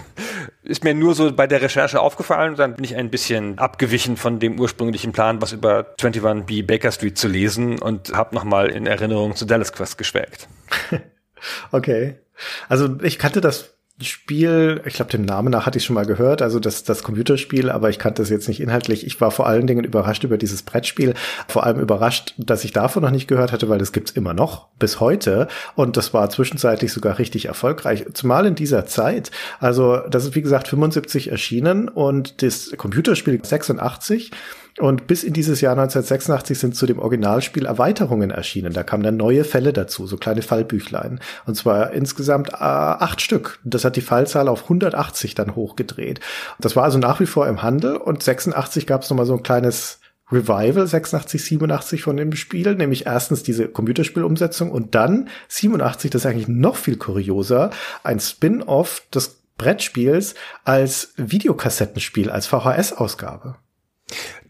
*laughs* ist mir nur so bei der Recherche aufgefallen. Dann bin ich ein bisschen abgewichen von dem ursprünglichen Plan, was über 21B Baker Street zu lesen und habe nochmal in Erinnerung zu Dallas Quest geschwelgt. *laughs* okay. Also ich kannte das Spiel, ich glaube, dem Namen nach hatte ich schon mal gehört, also das, das Computerspiel, aber ich kannte es jetzt nicht inhaltlich. Ich war vor allen Dingen überrascht über dieses Brettspiel, vor allem überrascht, dass ich davon noch nicht gehört hatte, weil das gibt's immer noch bis heute und das war zwischenzeitlich sogar richtig erfolgreich, zumal in dieser Zeit. Also das ist wie gesagt 75 erschienen und das Computerspiel 86 und bis in dieses Jahr 1986 sind zu dem Originalspiel Erweiterungen erschienen. Da kamen dann neue Fälle dazu, so kleine Fallbüchlein. Und zwar insgesamt äh, acht Stück. Das hat die Fallzahl auf 180 dann hochgedreht. Das war also nach wie vor im Handel und 86 gab es nochmal so ein kleines Revival 86, 87 von dem Spiel, nämlich erstens diese Computerspielumsetzung und dann 87, das ist eigentlich noch viel kurioser, ein Spin-off des Brettspiels als Videokassettenspiel, als VHS-Ausgabe.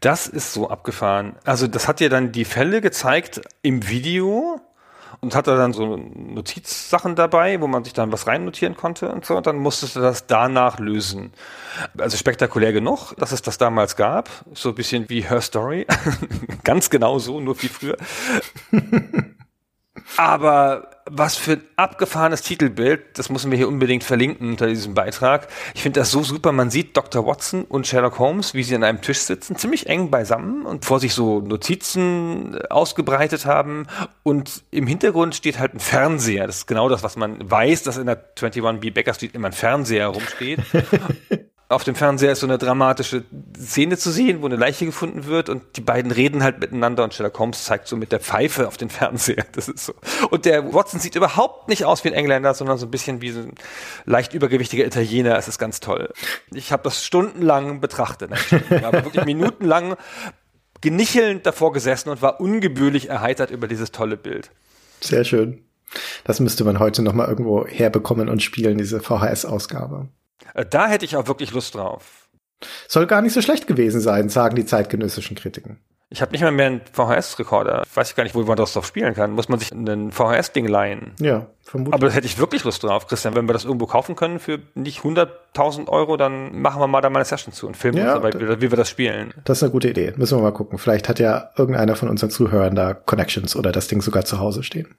Das ist so abgefahren. Also das hat dir dann die Fälle gezeigt im Video und hat da dann so Notizsachen dabei, wo man sich dann was reinnotieren konnte und so. Und dann musstest du das danach lösen. Also spektakulär genug, dass es das damals gab. So ein bisschen wie Her Story. *laughs* Ganz genau so, nur viel früher. *laughs* Aber was für ein abgefahrenes Titelbild, das müssen wir hier unbedingt verlinken unter diesem Beitrag. Ich finde das so super. Man sieht Dr. Watson und Sherlock Holmes, wie sie an einem Tisch sitzen, ziemlich eng beisammen und vor sich so Notizen ausgebreitet haben. Und im Hintergrund steht halt ein Fernseher. Das ist genau das, was man weiß, dass in der 21B Baker Street immer ein Fernseher rumsteht. *laughs* auf dem Fernseher ist so eine dramatische Szene zu sehen, wo eine Leiche gefunden wird und die beiden reden halt miteinander und Sherlock Holmes zeigt so mit der Pfeife auf den Fernseher. Das ist so. Und der Watson sieht überhaupt nicht aus wie ein Engländer, sondern so ein bisschen wie so ein leicht übergewichtiger Italiener. Es ist ganz toll. Ich habe das stundenlang betrachtet, aber wirklich minutenlang genichelnd davor gesessen und war ungebührlich erheitert über dieses tolle Bild. Sehr schön. Das müsste man heute noch mal irgendwo herbekommen und spielen, diese VHS-Ausgabe. Äh, da hätte ich auch wirklich Lust drauf. Soll gar nicht so schlecht gewesen sein, sagen die zeitgenössischen Kritiken. Ich habe nicht mal mehr einen VHS-Rekorder. Ich weiß gar nicht, wo man das drauf spielen kann. Muss man sich einen VHS-Ding leihen? Ja, vermutlich. Aber da hätte ich wirklich Lust drauf, Christian. Wenn wir das irgendwo kaufen können für nicht 100.000 Euro, dann machen wir mal da mal eine Session zu und filmen ja, uns dabei, wie, wie wir das spielen. Das ist eine gute Idee. Müssen wir mal gucken. Vielleicht hat ja irgendeiner von unseren Zuhörern da Connections oder das Ding sogar zu Hause stehen.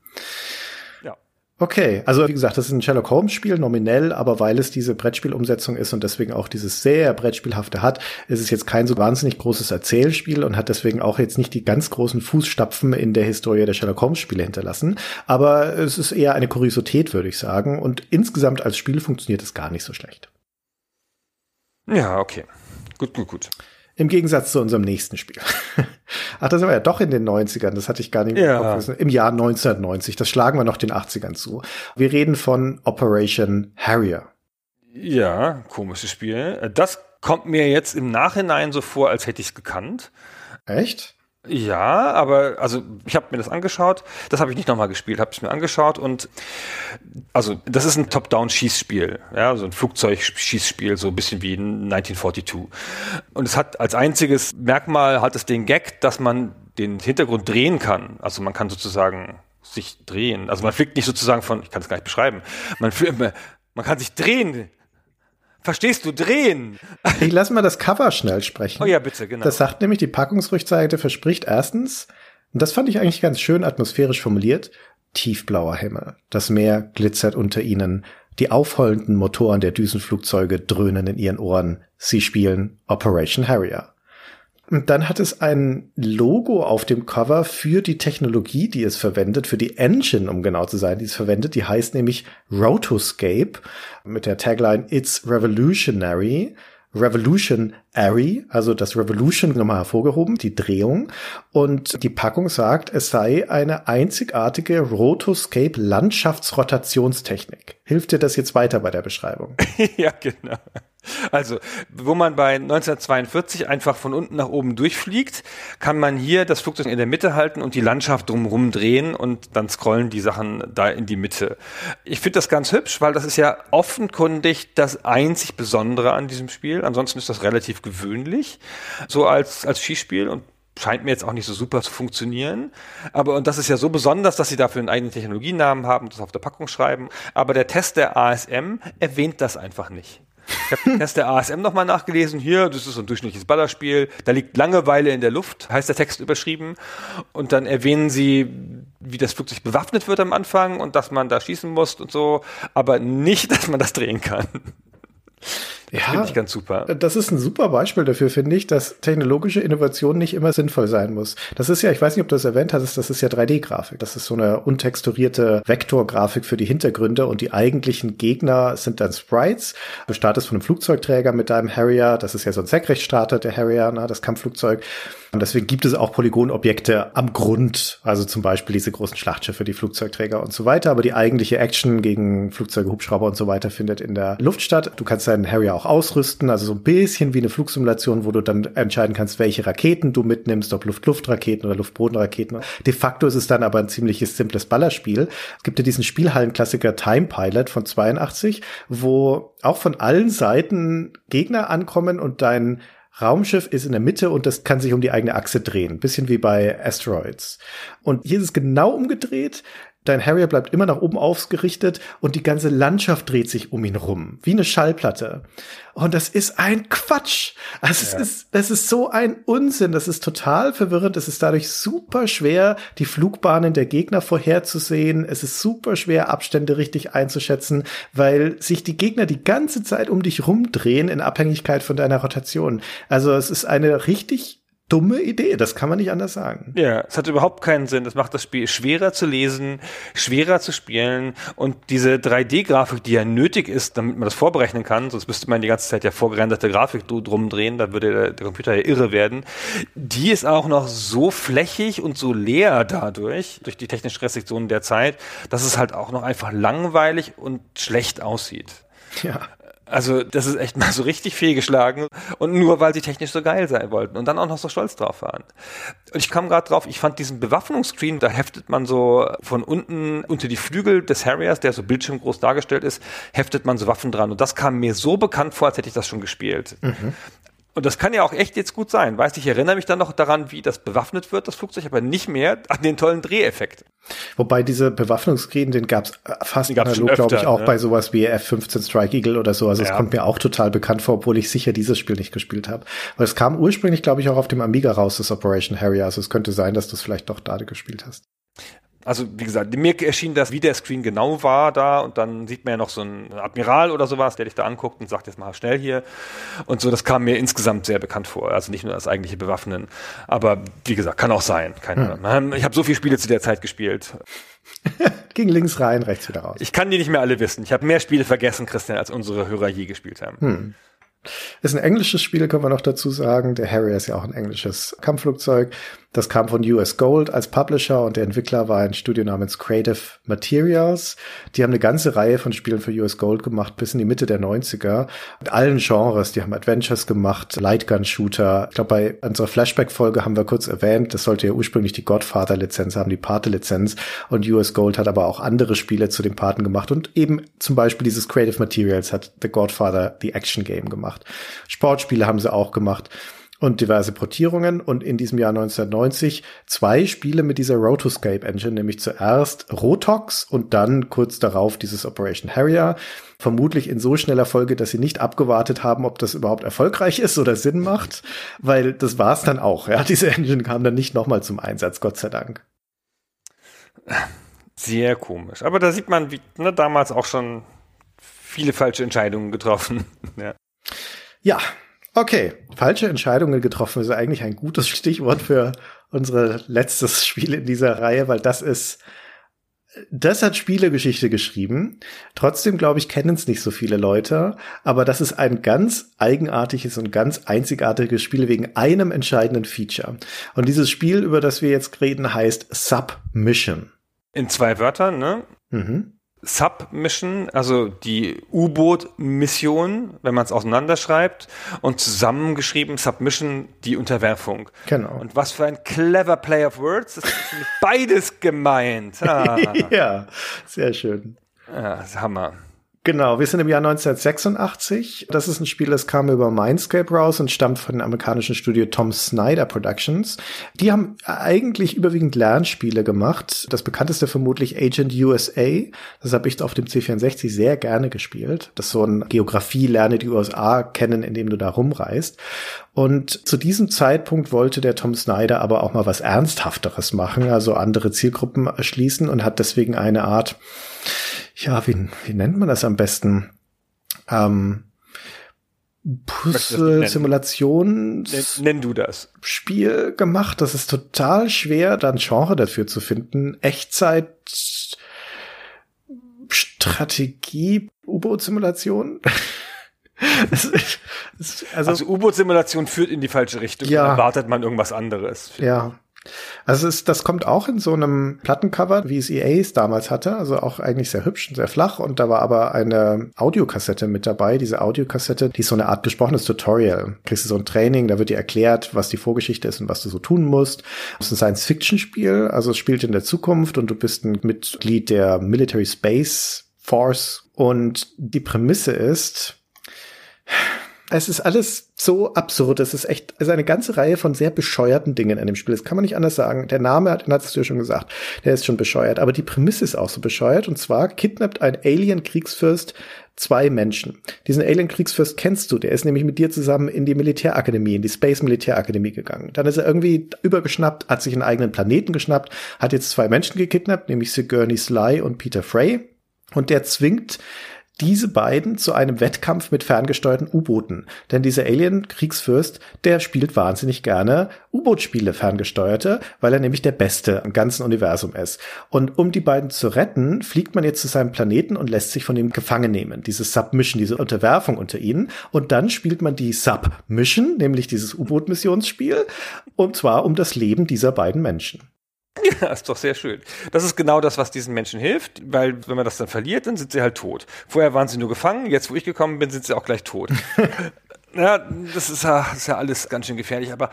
Okay, also wie gesagt, das ist ein Sherlock Holmes Spiel nominell, aber weil es diese Brettspielumsetzung ist und deswegen auch dieses sehr Brettspielhafte hat, ist es jetzt kein so wahnsinnig großes Erzählspiel und hat deswegen auch jetzt nicht die ganz großen Fußstapfen in der Historie der Sherlock Holmes Spiele hinterlassen, aber es ist eher eine Kuriosität, würde ich sagen, und insgesamt als Spiel funktioniert es gar nicht so schlecht. Ja, okay. Gut, gut, gut. Im Gegensatz zu unserem nächsten Spiel. *laughs* Ach, das war ja doch in den 90ern, das hatte ich gar nicht ja. Im Jahr 1990, das schlagen wir noch den 80ern zu. Wir reden von Operation Harrier. Ja, komisches Spiel. Das kommt mir jetzt im Nachhinein so vor, als hätte ich es gekannt. Echt? Ja, aber also ich habe mir das angeschaut. Das habe ich nicht nochmal gespielt, habe es mir angeschaut und also das ist ein Top-Down-Schießspiel, ja, so ein Flugzeugschießspiel, so ein bisschen wie 1942. Und es hat als einziges Merkmal hat es den Gag, dass man den Hintergrund drehen kann. Also man kann sozusagen sich drehen. Also man fliegt nicht sozusagen von, ich kann es gar nicht beschreiben. Man, man kann sich drehen Verstehst du, drehen. Ich lass mal das Cover schnell sprechen. Oh ja, bitte, genau. Das sagt nämlich, die Packungsrückseite verspricht erstens, und das fand ich eigentlich ganz schön atmosphärisch formuliert, tiefblauer Himmel. Das Meer glitzert unter ihnen. Die aufheulenden Motoren der Düsenflugzeuge dröhnen in ihren Ohren. Sie spielen Operation Harrier. Und dann hat es ein Logo auf dem Cover für die Technologie, die es verwendet, für die Engine, um genau zu sein, die es verwendet. Die heißt nämlich Rotoscape mit der Tagline It's Revolutionary. Revolution Arri, also das Revolution nochmal hervorgehoben, die Drehung. Und die Packung sagt, es sei eine einzigartige Rotoscape Landschaftsrotationstechnik. Hilft dir das jetzt weiter bei der Beschreibung? *laughs* ja, genau. Also, wo man bei 1942 einfach von unten nach oben durchfliegt, kann man hier das Flugzeug in der Mitte halten und die Landschaft drumherum drehen und dann scrollen die Sachen da in die Mitte. Ich finde das ganz hübsch, weil das ist ja offenkundig das einzig Besondere an diesem Spiel. Ansonsten ist das relativ gewöhnlich, so als, als Skispiel und scheint mir jetzt auch nicht so super zu funktionieren. Aber, und das ist ja so besonders, dass sie dafür einen eigenen Technologienamen haben, das auf der Packung schreiben. Aber der Test der ASM erwähnt das einfach nicht. Ich habe den Test der ASM nochmal nachgelesen. Hier, das ist so ein durchschnittliches Ballerspiel. Da liegt Langeweile in der Luft, heißt der Text überschrieben. Und dann erwähnen sie, wie das Flugzeug bewaffnet wird am Anfang und dass man da schießen muss und so, aber nicht, dass man das drehen kann. Ja, finde ich ganz super. Das ist ein super Beispiel dafür, finde ich, dass technologische Innovation nicht immer sinnvoll sein muss. Das ist ja, ich weiß nicht, ob du das erwähnt hattest, das ist ja 3D-Grafik. Das ist so eine untexturierte Vektorgrafik für die Hintergründe und die eigentlichen Gegner sind dann Sprites. Du startest von einem Flugzeugträger mit deinem Harrier. Das ist ja so ein Senkrechtstarter, der Harrier, ne, das Kampfflugzeug. Und deswegen gibt es auch Polygonobjekte am Grund, also zum Beispiel diese großen Schlachtschiffe, die Flugzeugträger und so weiter. Aber die eigentliche Action gegen Flugzeuge, Hubschrauber und so weiter findet in der Luft statt. Du kannst deinen Harrier auch ausrüsten, also so ein bisschen wie eine Flugsimulation, wo du dann entscheiden kannst, welche Raketen du mitnimmst, ob Luft-Luft-Raketen oder Luft-Boden-Raketen. De facto ist es dann aber ein ziemliches simples Ballerspiel. Es gibt ja diesen Spielhallenklassiker Time Pilot von 82, wo auch von allen Seiten Gegner ankommen und dein Raumschiff ist in der Mitte und das kann sich um die eigene Achse drehen. Bisschen wie bei Asteroids. Und hier ist es genau umgedreht. Dein Harrier bleibt immer nach oben ausgerichtet und die ganze Landschaft dreht sich um ihn rum, wie eine Schallplatte. Und das ist ein Quatsch. Also ja. es ist, das ist so ein Unsinn. Das ist total verwirrend. Es ist dadurch super schwer, die Flugbahnen der Gegner vorherzusehen. Es ist super schwer, Abstände richtig einzuschätzen, weil sich die Gegner die ganze Zeit um dich rumdrehen in Abhängigkeit von deiner Rotation. Also es ist eine richtig dumme Idee, das kann man nicht anders sagen. Ja, es hat überhaupt keinen Sinn. Das macht das Spiel schwerer zu lesen, schwerer zu spielen und diese 3D-Grafik, die ja nötig ist, damit man das vorberechnen kann, sonst müsste man die ganze Zeit ja vorgerenderte Grafik drum drehen, da würde der, der Computer ja irre werden. Die ist auch noch so flächig und so leer dadurch, durch die technischen Restriktionen der Zeit, dass es halt auch noch einfach langweilig und schlecht aussieht. Ja. Also das ist echt mal so richtig fehlgeschlagen und nur weil sie technisch so geil sein wollten und dann auch noch so stolz drauf waren. Und ich kam gerade drauf, ich fand diesen Bewaffnungsscreen, da heftet man so von unten unter die Flügel des Harriers, der so bildschirmgroß dargestellt ist, heftet man so Waffen dran und das kam mir so bekannt vor, als hätte ich das schon gespielt. Mhm. Und das kann ja auch echt jetzt gut sein. Weißt ich erinnere mich dann noch daran, wie das bewaffnet wird, das Flugzeug, aber nicht mehr an den tollen Dreheffekt. Wobei diese Bewaffnungsskriegen, den gab es fast analog, glaube ich, auch ne? bei sowas wie F-15 Strike Eagle oder so. Also es kommt mir auch total bekannt vor, obwohl ich sicher dieses Spiel nicht gespielt habe. Weil es kam ursprünglich, glaube ich, auch auf dem Amiga raus, das Operation Harrier. Also es könnte sein, dass du es vielleicht doch da gespielt hast. Also wie gesagt, mir erschien das, wie der Screen genau war da und dann sieht man ja noch so einen Admiral oder sowas, der dich da anguckt und sagt, jetzt mal schnell hier. Und so, das kam mir insgesamt sehr bekannt vor. Also nicht nur das eigentliche Bewaffnen. Aber wie gesagt, kann auch sein. Keine hm. Ich habe so viele Spiele zu der Zeit gespielt. *laughs* Ging links rein, rechts wieder raus. Ich kann die nicht mehr alle wissen. Ich habe mehr Spiele vergessen, Christian, als unsere Hörer je gespielt haben. Hm. Ist ein englisches Spiel, können wir noch dazu sagen. Der Harrier ist ja auch ein englisches Kampfflugzeug. Das kam von US Gold als Publisher und der Entwickler war ein Studio namens Creative Materials. Die haben eine ganze Reihe von Spielen für US Gold gemacht bis in die Mitte der 90er. Mit allen Genres. Die haben Adventures gemacht, Lightgun-Shooter. Ich glaube, bei unserer Flashback-Folge haben wir kurz erwähnt, das sollte ja ursprünglich die Godfather-Lizenz haben, die Pate-Lizenz. Und US Gold hat aber auch andere Spiele zu den Paten gemacht und eben zum Beispiel dieses Creative Materials hat The Godfather, The Action Game gemacht. Sportspiele haben sie auch gemacht und diverse Portierungen und in diesem Jahr 1990 zwei Spiele mit dieser Rotoscape Engine, nämlich zuerst Rotox und dann kurz darauf dieses Operation Harrier. Vermutlich in so schneller Folge, dass sie nicht abgewartet haben, ob das überhaupt erfolgreich ist oder Sinn macht, weil das war es dann auch. Ja, diese Engine kam dann nicht nochmal zum Einsatz, Gott sei Dank. Sehr komisch. Aber da sieht man, wie ne, damals auch schon viele falsche Entscheidungen getroffen. *laughs* ja. Ja, Okay, falsche Entscheidungen getroffen ist eigentlich ein gutes *laughs* Stichwort für unsere letztes Spiel in dieser Reihe, weil das ist das hat Spielegeschichte geschrieben. Trotzdem, glaube ich, kennen es nicht so viele Leute. Aber das ist ein ganz eigenartiges und ganz einzigartiges Spiel wegen einem entscheidenden Feature. Und dieses Spiel, über das wir jetzt reden, heißt Submission. In zwei Wörtern, ne? Mhm. Submission, also die U-Boot-Mission, wenn man es auseinanderschreibt, und zusammengeschrieben Submission, die Unterwerfung. Genau. Und was für ein clever Play of Words, das ist beides gemeint. Ah. *laughs* ja, sehr schön. Ja, das ist Hammer. Genau, wir sind im Jahr 1986. Das ist ein Spiel, das kam über Mindscape raus und stammt von dem amerikanischen Studio Tom Snyder Productions. Die haben eigentlich überwiegend Lernspiele gemacht. Das bekannteste vermutlich Agent USA. Das habe ich auf dem C64 sehr gerne gespielt. Das ist so ein Geografie, lerne die USA kennen, indem du da rumreist. Und zu diesem Zeitpunkt wollte der Tom Snyder aber auch mal was Ernsthafteres machen, also andere Zielgruppen erschließen und hat deswegen eine Art ja, wie, wie nennt man das am besten? Ähm, Puzzle-Simulation nenn, nenn du das. Spiel gemacht. Das ist total schwer, dann Genre dafür zu finden. Echtzeit Strategie U-Boot-Simulation. *laughs* also, also U-Boot-Simulation führt in die falsche Richtung. Ja. Erwartet man irgendwas anderes. Ja. Also es, das kommt auch in so einem Plattencover, wie es EAs damals hatte, also auch eigentlich sehr hübsch und sehr flach und da war aber eine Audiokassette mit dabei. Diese Audiokassette, die ist so eine Art gesprochenes Tutorial. Kriegst du so ein Training, da wird dir erklärt, was die Vorgeschichte ist und was du so tun musst. Es ist ein Science-Fiction-Spiel, also es spielt in der Zukunft und du bist ein Mitglied der Military Space Force und die Prämisse ist, es ist alles so absurd. Es ist echt, es ist eine ganze Reihe von sehr bescheuerten Dingen in dem Spiel. Das kann man nicht anders sagen. Der Name hat, hast du ja schon gesagt, der ist schon bescheuert. Aber die Prämisse ist auch so bescheuert. Und zwar kidnappt ein Alien-Kriegsfürst zwei Menschen. Diesen Alien-Kriegsfürst kennst du. Der ist nämlich mit dir zusammen in die Militärakademie, in die Space-Militärakademie gegangen. Dann ist er irgendwie übergeschnappt, hat sich einen eigenen Planeten geschnappt, hat jetzt zwei Menschen gekidnappt, nämlich Sigourney Sly und Peter Frey. Und der zwingt diese beiden zu einem Wettkampf mit ferngesteuerten U-Booten. Denn dieser Alien-Kriegsfürst, der spielt wahnsinnig gerne U-Boot-Spiele ferngesteuerte, weil er nämlich der Beste im ganzen Universum ist. Und um die beiden zu retten, fliegt man jetzt zu seinem Planeten und lässt sich von ihm gefangen nehmen. Diese Submission, diese Unterwerfung unter ihnen. Und dann spielt man die Submission, nämlich dieses U-Boot-Missionsspiel. Und zwar um das Leben dieser beiden Menschen. *laughs* Ja, ist doch sehr schön. Das ist genau das, was diesen Menschen hilft, weil wenn man das dann verliert, dann sind sie halt tot. Vorher waren sie nur gefangen, jetzt wo ich gekommen bin, sind sie auch gleich tot. *laughs* ja, das ist ja, das ist ja alles ganz schön gefährlich, aber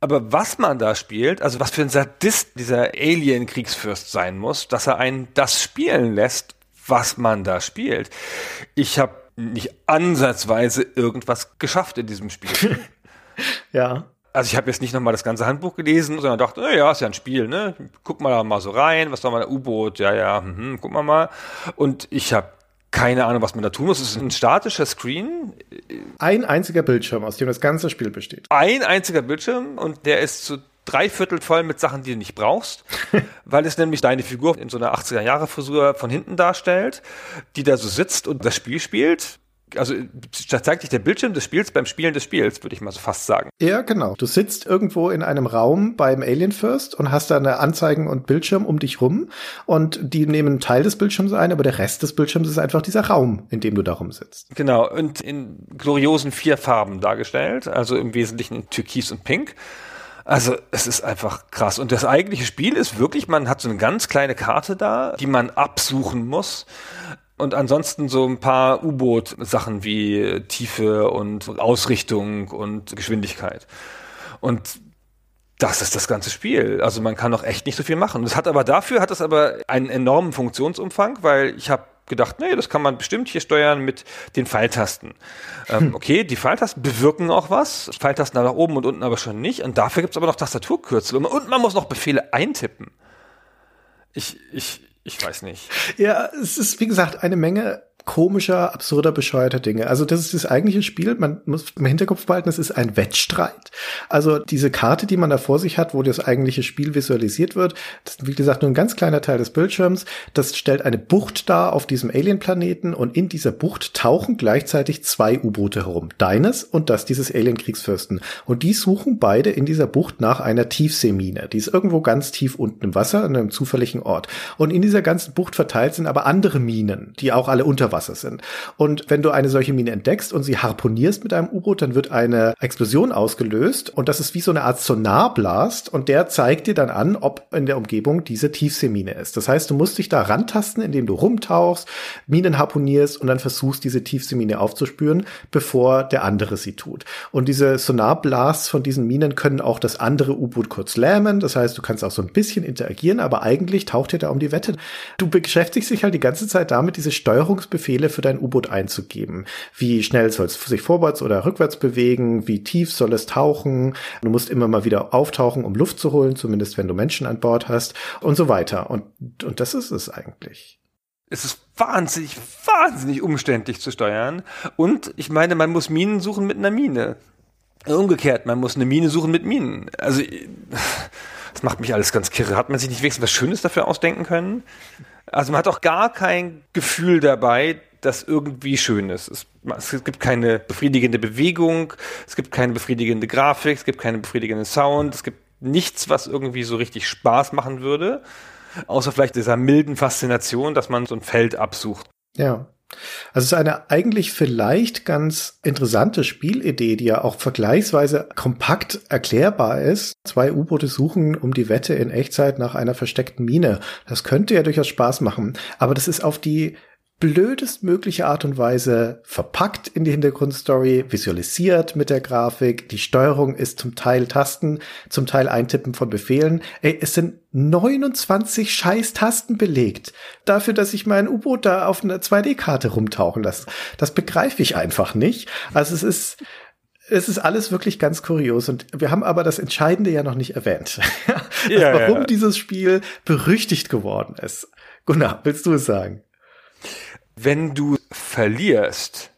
aber was man da spielt, also was für ein Sadist dieser Alien-Kriegsfürst sein muss, dass er einen das spielen lässt, was man da spielt. Ich habe nicht ansatzweise irgendwas geschafft in diesem Spiel. *laughs* ja also ich habe jetzt nicht nochmal das ganze Handbuch gelesen, sondern dachte, naja, ist ja ein Spiel, ne? Guck mal da mal so rein, was soll man, U-Boot, ja, ja, hm, guck mal mal. Und ich habe keine Ahnung, was man da tun muss. Es ist ein statischer Screen. Ein einziger Bildschirm, aus dem das ganze Spiel besteht. Ein einziger Bildschirm und der ist zu drei Viertel voll mit Sachen, die du nicht brauchst, *laughs* weil es nämlich deine Figur in so einer 80er-Jahre-Frisur von hinten darstellt, die da so sitzt und das Spiel spielt also da zeigt dich der Bildschirm des Spiels beim Spielen des Spiels, würde ich mal so fast sagen. Ja, genau. Du sitzt irgendwo in einem Raum beim Alien First und hast da eine Anzeigen und Bildschirm um dich rum und die nehmen einen Teil des Bildschirms ein, aber der Rest des Bildschirms ist einfach dieser Raum, in dem du da rumsitzt. Genau, und in gloriosen vier Farben dargestellt, also im Wesentlichen in Türkis und Pink. Also es ist einfach krass. Und das eigentliche Spiel ist wirklich, man hat so eine ganz kleine Karte da, die man absuchen muss. Und ansonsten so ein paar U-Boot-Sachen wie Tiefe und Ausrichtung und Geschwindigkeit. Und das ist das ganze Spiel. Also man kann auch echt nicht so viel machen. Das hat aber dafür hat es aber einen enormen Funktionsumfang, weil ich habe gedacht, nee, das kann man bestimmt hier steuern mit den Pfeiltasten. Ähm, hm. okay, die Pfeiltasten bewirken auch was. Pfeiltasten nach oben und unten aber schon nicht. Und dafür gibt's aber noch Tastaturkürzel. Und man muss noch Befehle eintippen. Ich, ich, ich weiß nicht. Ja, es ist, wie gesagt, eine Menge komischer, absurder, bescheuerter Dinge. Also das ist das eigentliche Spiel. Man muss im Hinterkopf behalten, es ist ein Wettstreit. Also diese Karte, die man da vor sich hat, wo das eigentliche Spiel visualisiert wird, das ist wie gesagt nur ein ganz kleiner Teil des Bildschirms. Das stellt eine Bucht dar auf diesem Alien-Planeten und in dieser Bucht tauchen gleichzeitig zwei U-Boote herum. Deines und das dieses Alien-Kriegsfürsten. Und die suchen beide in dieser Bucht nach einer Tiefseemine. Die ist irgendwo ganz tief unten im Wasser, an einem zufälligen Ort. Und in dieser ganzen Bucht verteilt sind aber andere Minen, die auch alle unter sind. Und wenn du eine solche Mine entdeckst und sie harponierst mit einem U-Boot, dann wird eine Explosion ausgelöst und das ist wie so eine Art Sonarblast und der zeigt dir dann an, ob in der Umgebung diese Tiefseemine ist. Das heißt, du musst dich da rantasten, indem du rumtauchst, Minen harponierst und dann versuchst, diese Tiefseemine aufzuspüren, bevor der andere sie tut. Und diese Sonarblasts von diesen Minen können auch das andere U-Boot kurz lähmen. Das heißt, du kannst auch so ein bisschen interagieren, aber eigentlich taucht dir da um die Wette. Du beschäftigst dich halt die ganze Zeit damit, diese Steuerungsbefehle für dein U-Boot einzugeben. Wie schnell soll es sich vorwärts oder rückwärts bewegen? Wie tief soll es tauchen? Du musst immer mal wieder auftauchen, um Luft zu holen, zumindest wenn du Menschen an Bord hast und so weiter. Und, und das ist es eigentlich. Es ist wahnsinnig, wahnsinnig umständlich zu steuern. Und ich meine, man muss Minen suchen mit einer Mine. Umgekehrt, man muss eine Mine suchen mit Minen. Also, *laughs* das macht mich alles ganz kirre. Hat man sich nicht wenigstens was Schönes dafür ausdenken können? Also man hat auch gar kein Gefühl dabei, das irgendwie schön ist. Es, es, gibt keine befriedigende Bewegung, es gibt keine befriedigende Grafik, es gibt keine befriedigende Sound, es gibt nichts, was irgendwie so richtig Spaß machen würde, außer vielleicht dieser milden Faszination, dass man so ein Feld absucht. Ja. Also es ist eine eigentlich vielleicht ganz interessante Spielidee, die ja auch vergleichsweise kompakt erklärbar ist. Zwei U-Boote suchen um die Wette in Echtzeit nach einer versteckten Mine. Das könnte ja durchaus Spaß machen. Aber das ist auf die blödestmögliche Art und Weise verpackt in die Hintergrundstory, visualisiert mit der Grafik. Die Steuerung ist zum Teil Tasten, zum Teil Eintippen von Befehlen. Ey, es sind 29 scheiß Tasten belegt. Dafür, dass ich mein U-Boot da auf einer 2D-Karte rumtauchen lasse. Das begreife ich einfach nicht. Also es ist, es ist alles wirklich ganz kurios und wir haben aber das Entscheidende ja noch nicht erwähnt. *laughs* ja, warum ja. dieses Spiel berüchtigt geworden ist. Gunnar, willst du es sagen? Wenn du verlierst,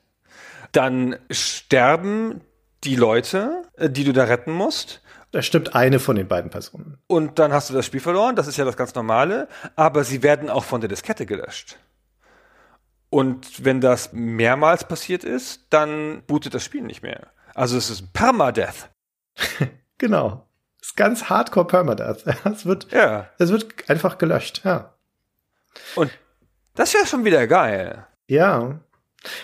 dann sterben die Leute, äh, die du da retten musst. Da stimmt eine von den beiden Personen. Und dann hast du das Spiel verloren, das ist ja das ganz normale, aber sie werden auch von der Diskette gelöscht. Und wenn das mehrmals passiert ist, dann bootet das Spiel nicht mehr. Also es ist Permadeath. *laughs* genau. Es ist ganz hardcore Permadeath. *laughs* Es wird, ja. es wird einfach gelöscht, ja. Und das wäre schon wieder geil. Ja.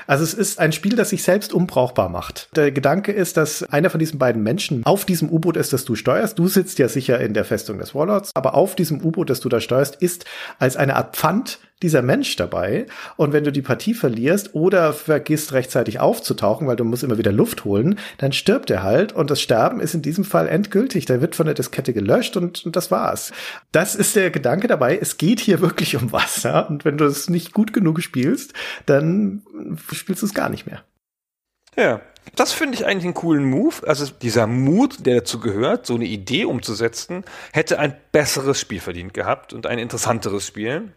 Also es ist ein Spiel, das sich selbst unbrauchbar macht. Der Gedanke ist, dass einer von diesen beiden Menschen auf diesem U-Boot ist, das du steuerst. Du sitzt ja sicher in der Festung des Warlords, aber auf diesem U-Boot, das du da steuerst, ist als eine Art Pfand dieser Mensch dabei. Und wenn du die Partie verlierst oder vergisst rechtzeitig aufzutauchen, weil du musst immer wieder Luft holen, dann stirbt er halt. Und das Sterben ist in diesem Fall endgültig. Der wird von der Diskette gelöscht und, und das war's. Das ist der Gedanke dabei. Es geht hier wirklich um Wasser. Und wenn du es nicht gut genug spielst, dann spielst du es gar nicht mehr. Ja, das finde ich eigentlich einen coolen Move. Also dieser Mut, der dazu gehört, so eine Idee umzusetzen, hätte ein besseres Spiel verdient gehabt und ein interessanteres Spiel.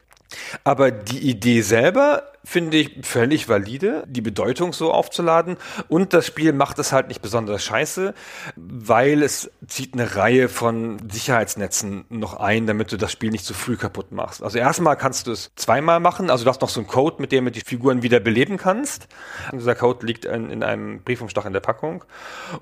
Aber die Idee selber finde ich völlig valide, die Bedeutung so aufzuladen. Und das Spiel macht es halt nicht besonders scheiße, weil es zieht eine Reihe von Sicherheitsnetzen noch ein, damit du das Spiel nicht zu früh kaputt machst. Also erstmal kannst du es zweimal machen. Also du hast noch so einen Code, mit dem du die Figuren wieder beleben kannst. Und dieser Code liegt in, in einem Briefumschlag in der Packung.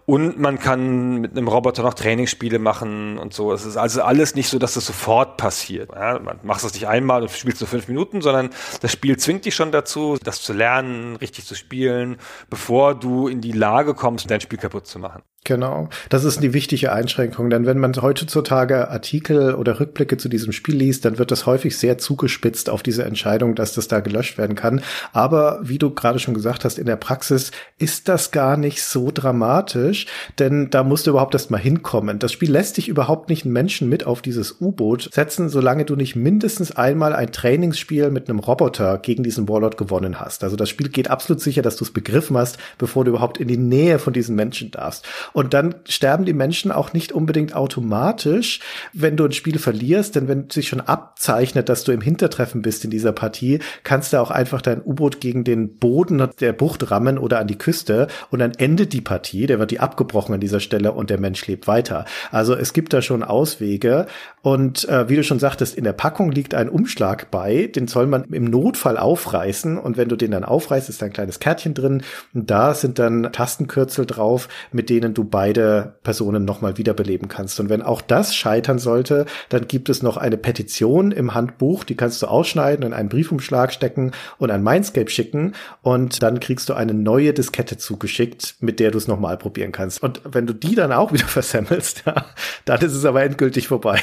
Und man kann mit einem Roboter noch Trainingsspiele machen und so. Es ist also alles nicht so, dass es sofort passiert. Ja, man macht es nicht einmal und spielst nur fünf Minuten, sondern das Spiel zwingt dich schon dazu, das zu lernen, richtig zu spielen, bevor du in die Lage kommst, dein Spiel kaputt zu machen. Genau, das ist die wichtige Einschränkung, denn wenn man heutzutage Artikel oder Rückblicke zu diesem Spiel liest, dann wird das häufig sehr zugespitzt auf diese Entscheidung, dass das da gelöscht werden kann. Aber wie du gerade schon gesagt hast, in der Praxis ist das gar nicht so dramatisch, denn da musst du überhaupt erst mal hinkommen. Das Spiel lässt dich überhaupt nicht einen Menschen mit auf dieses U-Boot setzen, solange du nicht mindestens einmal ein Trainingsspiel mit einem Roboter gegen diesen Warlord gewonnen hast. Also das Spiel geht absolut sicher, dass du es begriffen hast, bevor du überhaupt in die Nähe von diesen Menschen darfst. Und dann sterben die Menschen auch nicht unbedingt automatisch, wenn du ein Spiel verlierst, denn wenn sich schon abzeichnet, dass du im Hintertreffen bist in dieser Partie, kannst du auch einfach dein U-Boot gegen den Boden der Bucht rammen oder an die Küste. Und dann endet die Partie, der wird die abgebrochen an dieser Stelle und der Mensch lebt weiter. Also es gibt da schon Auswege. Und äh, wie du schon sagtest, in der Packung liegt ein Umschlag bei, den soll man im Notfall aufreißen. Und wenn du den dann aufreißt, ist da ein kleines Kärtchen drin. Und da sind dann Tastenkürzel drauf, mit denen du beide Personen nochmal wiederbeleben kannst. Und wenn auch das scheitern sollte, dann gibt es noch eine Petition im Handbuch, die kannst du ausschneiden, in einen Briefumschlag stecken und an Mindscape schicken und dann kriegst du eine neue Diskette zugeschickt, mit der du es nochmal probieren kannst. Und wenn du die dann auch *laughs* wieder versemmelst, ja, dann ist es aber endgültig vorbei.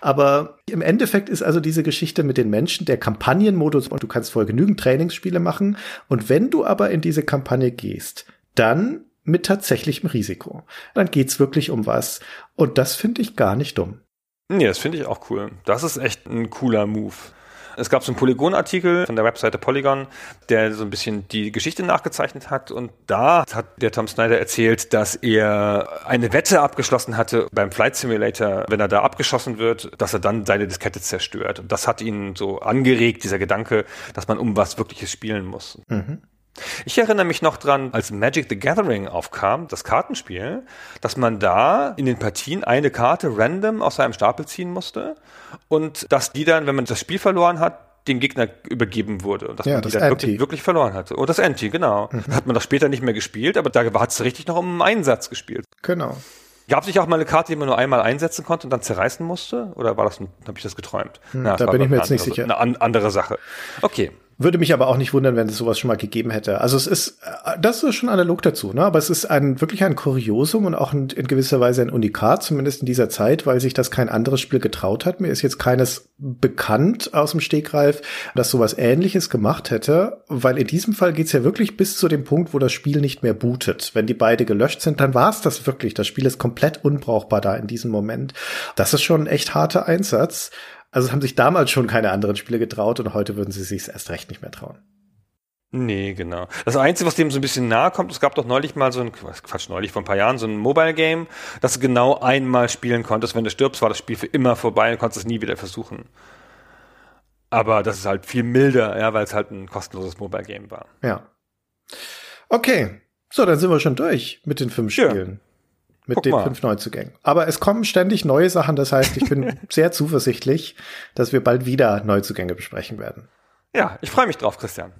Aber im Endeffekt ist also diese Geschichte mit den Menschen der Kampagnenmodus und du kannst voll genügend Trainingsspiele machen. Und wenn du aber in diese Kampagne gehst, dann mit tatsächlichem Risiko. Dann geht's wirklich um was. Und das finde ich gar nicht dumm. Nee, das finde ich auch cool. Das ist echt ein cooler Move. Es gab so einen Polygon-Artikel von der Webseite Polygon, der so ein bisschen die Geschichte nachgezeichnet hat. Und da hat der Tom Snyder erzählt, dass er eine Wette abgeschlossen hatte beim Flight Simulator, wenn er da abgeschossen wird, dass er dann seine Diskette zerstört. Und das hat ihn so angeregt, dieser Gedanke, dass man um was Wirkliches spielen muss. Mhm. Ich erinnere mich noch dran, als Magic the Gathering aufkam, das Kartenspiel, dass man da in den Partien eine Karte random aus seinem Stapel ziehen musste und dass die dann, wenn man das Spiel verloren hat, dem Gegner übergeben wurde und dass ja, man die dann wirklich, wirklich, verloren hatte. Und das Anti, genau. Mhm. Hat man das später nicht mehr gespielt, aber da hat es richtig noch um einen Einsatz gespielt. Genau. Gab es nicht auch mal eine Karte, die man nur einmal einsetzen konnte und dann zerreißen musste? Oder war das, habe ich das geträumt? Hm, Na, da bin ich mir jetzt nicht sicher. Eine andere Sache. Okay. Würde mich aber auch nicht wundern, wenn es sowas schon mal gegeben hätte. Also es ist, äh, das ist schon analog dazu, ne? Aber es ist ein wirklich ein Kuriosum und auch in, in gewisser Weise ein Unikat, zumindest in dieser Zeit, weil sich das kein anderes Spiel getraut hat. Mir ist jetzt keines bekannt aus dem Stegreif, das sowas ähnliches gemacht hätte, weil in diesem Fall geht's ja wirklich bis zu dem Punkt, wo das Spiel nicht mehr bootet. Wenn die beide gelöscht sind, dann war es das wirklich. Das Spiel ist komplett unbrauchbar da in diesem Moment. Das ist schon ein echt harter Einsatz. Also es haben sich damals schon keine anderen Spiele getraut und heute würden sie sich erst recht nicht mehr trauen. Nee, genau. Das Einzige, was dem so ein bisschen nahe kommt, es gab doch neulich mal so ein, Quatsch, neulich vor ein paar Jahren, so ein Mobile-Game, das du genau einmal spielen konntest. Wenn du stirbst, war das Spiel für immer vorbei und konntest es nie wieder versuchen. Aber das ist halt viel milder, ja, weil es halt ein kostenloses Mobile-Game war. Ja. Okay. So, dann sind wir schon durch mit den fünf Spielen. Mit Guck den mal. fünf Neuzugängen. Aber es kommen ständig neue Sachen, das heißt, ich bin *laughs* sehr zuversichtlich, dass wir bald wieder Neuzugänge besprechen werden. Ja, ich freue mich drauf, Christian.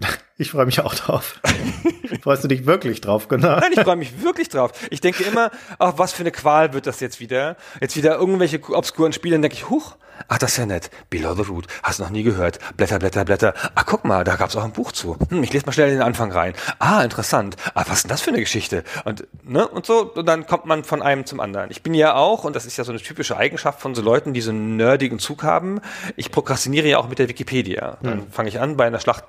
*laughs* Ich freue mich auch drauf. *laughs* Freust du dich wirklich drauf, genau? Nein, ich freue mich wirklich drauf. Ich denke immer, ach, was für eine Qual wird das jetzt wieder? Jetzt wieder irgendwelche obskuren Spiele, dann denke ich, huch, ach, das ist ja nett. Below the Root, hast du noch nie gehört. Blätter, Blätter, Blätter. Ach, guck mal, da gab's auch ein Buch zu. Hm, ich lese mal schnell in den Anfang rein. Ah, interessant. Ah, was ist denn das für eine Geschichte? Und, ne, und so, und dann kommt man von einem zum anderen. Ich bin ja auch, und das ist ja so eine typische Eigenschaft von so Leuten, die so einen nerdigen Zug haben, ich prokrastiniere ja auch mit der Wikipedia. Dann hm. fange ich an bei einer Schlacht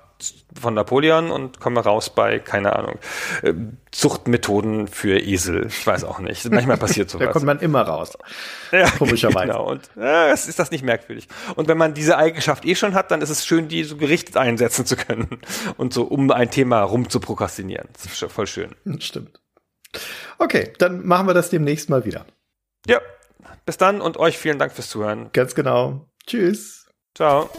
von Napoleon und komme raus bei, keine Ahnung, äh, Zuchtmethoden für Esel. Ich weiß auch nicht. Manchmal passiert *laughs* sowas. da kommt man immer raus. Ja, *laughs* komischerweise. Genau. Und ist, ist das nicht merkwürdig. Und wenn man diese Eigenschaft eh schon hat, dann ist es schön, die so gerichtet einsetzen zu können *laughs* und so um ein Thema rum zu prokrastinieren. Das ist voll schön. Stimmt. Okay, dann machen wir das demnächst mal wieder. Ja, bis dann und euch vielen Dank fürs Zuhören. Ganz genau. Tschüss. Ciao.